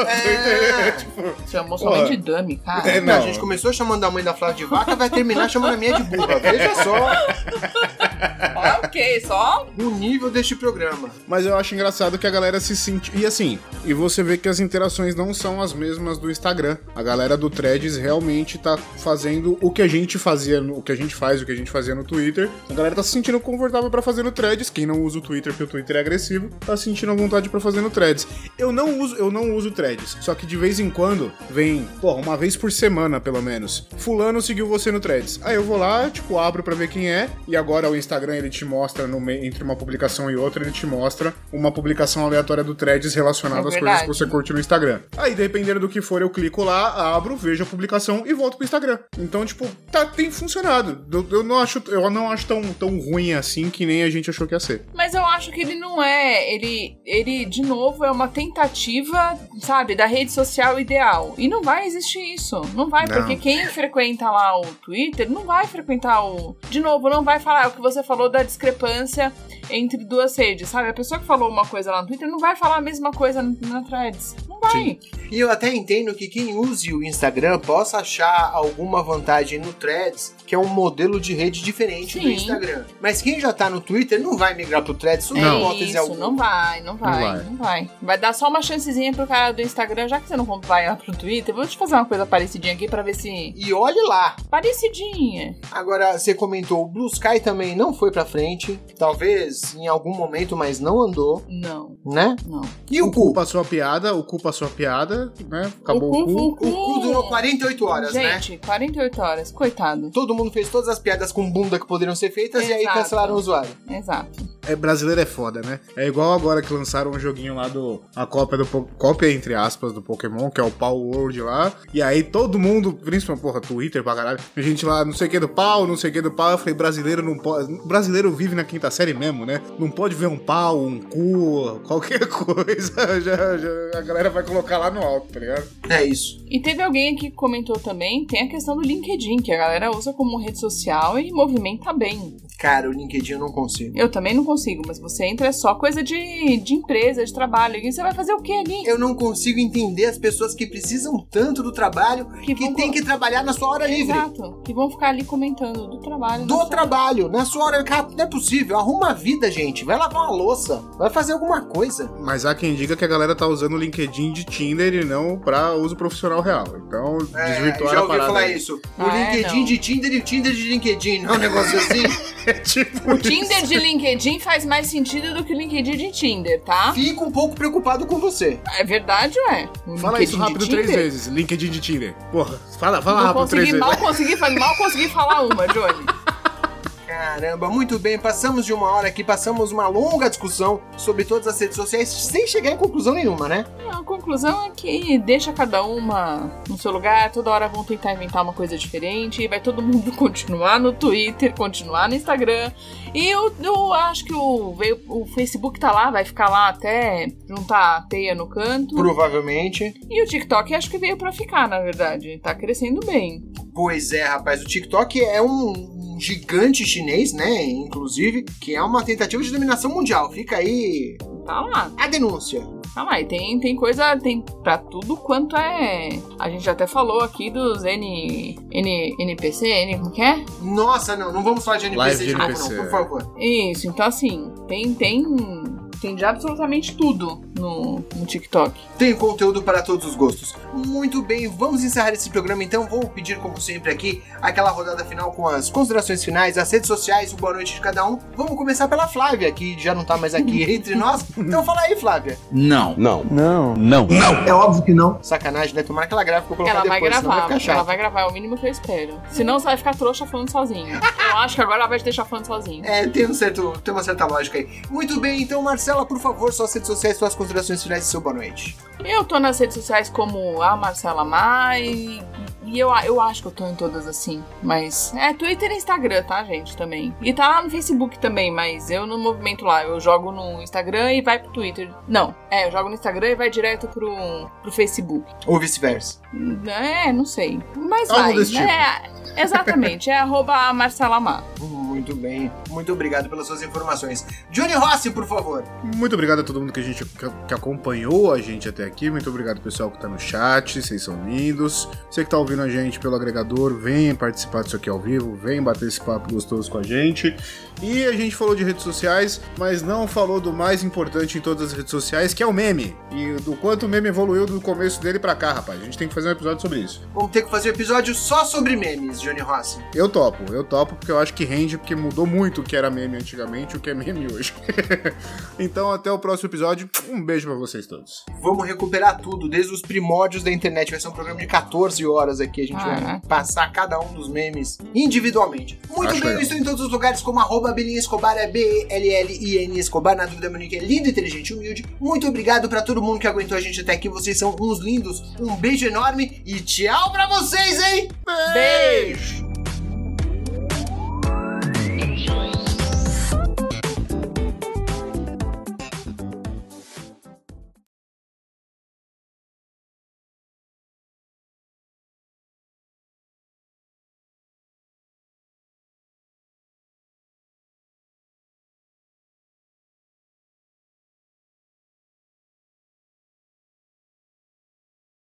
É. tipo, Chamou Porra. somente de dummy, cara. É, Não, a gente começou chamando a mãe da Flávia de vaca, vai terminar chamando a minha de burra. Veja só ok, só. o nível deste programa. Mas eu acho engraçado que a galera se sente. E assim, e você vê que as interações não são as mesmas do Instagram. A galera do Threads realmente tá fazendo o que a gente fazia, no- o que a gente faz, o que a gente fazia no Twitter. A galera tá se sentindo confortável pra fazer no Threads. Quem não usa o Twitter, porque o Twitter é agressivo, tá sentindo a vontade pra fazer no Threads. Eu não uso, eu não uso Threads. Só que de vez em quando vem, porra, uma vez por semana, pelo menos. Fulano seguiu você no Threads. Aí eu vou lá, tipo, abro pra ver quem é. E agora o Instagram ele te mostra no meio, entre uma publicação e outra, ele te mostra uma publicação aleatória do Threads relacionada É às coisas que você curte no Instagram. Aí, dependendo do que for, eu clico lá, abro, vejo a publicação e volto pro Instagram. Então, tipo, tá, tem funcionado. Eu, eu não acho, eu não acho tão, tão ruim assim que nem a gente achou que ia ser. Mas eu acho que ele não é. Ele, ele, de novo, é uma tentativa, sabe, da rede social ideal. E não vai existir isso. Não vai, Não. porque quem frequenta lá o Twitter não vai frequentar o. De novo, não vai falar é o que você falou da discrepância entre duas redes, sabe? A pessoa que falou uma coisa lá no Twitter não vai falar a mesma coisa na threads. Não vai. E eu até entendo que quem use o Instagram possa achar alguma vantagem no Threads, que é um modelo de rede diferente do Sim. Instagram. Mas quem já tá no Twitter não vai migrar pro Threads, sob Não. É hipótese isso, alguma. não vai, não vai, vai. não vai. Vai dar só uma chancezinha pro cara do Instagram, já que você não vai lá pro Twitter, vou te fazer uma coisa parecidinha aqui pra ver se. E olhe lá. Parecidinha. Agora, você comentou, o Blue Sky também não foi pra frente. Talvez em algum momento, mas não andou, Não, né? não. E o, O cu cu? passou a piada, o cu passou a piada, né? Acabou o cu. O cu durou 48 horas, né? Gente, 48 horas, coitado. Todo mundo fez todas as piadas com bunda que poderiam ser feitas e aí Exato. cancelaram o usuário. Exato. É, brasileiro é foda, né? É igual agora que lançaram um joguinho lá do. A cópia do. Cópia, entre aspas, do Pokémon, que é o Pau World lá. E aí todo mundo, principalmente, porra, Twitter pra caralho. A gente lá, não sei o que do pau, não sei o que do pau. Eu falei, brasileiro não pode. Brasileiro vive na quinta série mesmo, né? Não pode ver um pau, um cu, qualquer coisa. Já, já, a galera vai colocar lá no alto, tá ligado? É isso. E teve alguém aqui que comentou também, tem a questão do LinkedIn, que a galera usa como rede social e movimenta bem. Cara, o LinkedIn eu não consigo. Eu também não consigo, mas você entra é só coisa de, de empresa, de trabalho. E você vai fazer o que ali? Eu não consigo entender as pessoas que precisam tanto do trabalho que, Que tem co- que trabalhar na sua hora livre. Exato. Que vão ficar ali comentando do trabalho. Do na trabalho, na sua hora. Cara, não é possível. Arruma a vida, gente. Vai lavar uma louça. Vai fazer alguma coisa. Mas há quem diga que a galera tá usando o LinkedIn de Tinder e não pra uso profissional real. Então, É, desvirtuar já a ouvi falar aí. isso. O Ah, é, LinkedIn não. de Tinder e o Tinder de LinkedIn. Não é um negócio assim? É tipo O Tinder de LinkedIn faz mais sentido do que o LinkedIn de Tinder, tá? Fico um pouco preocupado com você. É verdade, ué. Fala LinkedIn isso rápido três vezes. LinkedIn de Tinder. Porra, fala, fala Não rápido três consegui, vezes. mal consegui, fa- mal consegui falar uma, Johnny. Caramba, muito bem. Passamos de uma hora aqui, passamos uma longa discussão sobre todas as redes sociais sem chegar em conclusão nenhuma, né? A conclusão é que deixa cada uma no seu lugar, toda hora vão tentar inventar uma coisa diferente, e vai todo mundo continuar no Twitter, continuar no Instagram. E eu, eu acho que o, o Facebook tá lá, vai ficar lá até juntar a teia no canto. Provavelmente. E o TikTok acho que veio pra ficar, na verdade. Tá crescendo bem. Pois é, rapaz, o TikTok é um um gigante chinês, né? Inclusive, que é uma tentativa de dominação mundial. Fica aí Tá lá. a denúncia. Tá lá, e tem, tem coisa, tem pra tudo quanto é. A gente até falou aqui dos N, N, NPC, N, como que é? Nossa, não, não vamos falar de NPC Live de, de novo, NPC. não, por favor. Isso, então assim, tem, tem, tem de absolutamente tudo no, no TikTok. Tem conteúdo para todos os gostos. Muito bem, vamos encerrar esse programa então. Vou pedir, como sempre, aqui aquela rodada final com as considerações finais, as redes sociais, o boa noite de cada um. Vamos começar pela Flávia, que já não tá mais aqui entre nós. Então fala aí, Flávia. Não. Não. Não. Não. É óbvio que não. Sacanagem, né? Tomara que ela grave pra eu colocar ela vai depois, senão gravar, vai ficar chato. ela vai gravar, é o mínimo que eu espero. Senão você vai ficar trouxa falando sozinho. Eu acho que agora ela vai te deixar falando sozinho. É, tem, um certo, tem uma certa lógica aí. Muito bem, então, Marcela, por favor, suas redes sociais, suas considerações finais e seu boa noite. Eu tô nas redes sociais como a Marcela Mai. E eu, eu acho que eu tô em todas assim. Mas. É, Twitter e Instagram, tá, gente? Também. E tá lá no Facebook também, mas eu não movimento lá. Eu jogo no Instagram e vai pro Twitter. Não. É, eu jogo no Instagram e vai direto pro, pro Facebook. Ou vice-versa. É, não sei. Mas Algo vai. desse tipo. É, exatamente. É arroba Marcela Mar. Muito bem. Muito obrigado pelas suas informações. Johnny Rossi, por favor. Muito obrigado a todo mundo que a gente que, que acompanhou a gente até aqui. Muito obrigado pessoal que tá no chat, vocês são lindos. Você que tá ouvindo a gente pelo agregador, vem participar disso aqui ao vivo, vem bater esse papo gostoso com a gente. E a gente falou de redes sociais, mas não falou do mais importante em todas as redes sociais, que é o meme. E do quanto o meme evoluiu do começo dele pra cá, rapaz. A gente tem que fazer um episódio sobre isso. Vamos ter que fazer um episódio só sobre memes, Johnny Rossi. Eu topo, eu topo porque eu acho que rende, porque mudou muito o que era meme antigamente e o que é meme hoje. então até o próximo episódio. Um beijo pra vocês todos. Vamos recuperar tudo, desde os primórdios da internet. Vai ser um programa de 14 horas aqui. A gente vai Ah. passar cada um dos memes individualmente. Muito Acho bem, eu estou em todos os lugares como arroba Escobar, é B-E-L-L-I-N Escobar. Na dúvida, Monique é lindo, inteligente e humilde. Muito obrigado pra todo mundo que aguentou a gente até aqui. Vocês são uns lindos. Um beijo enorme e tchau pra vocês, hein? Beijo! life.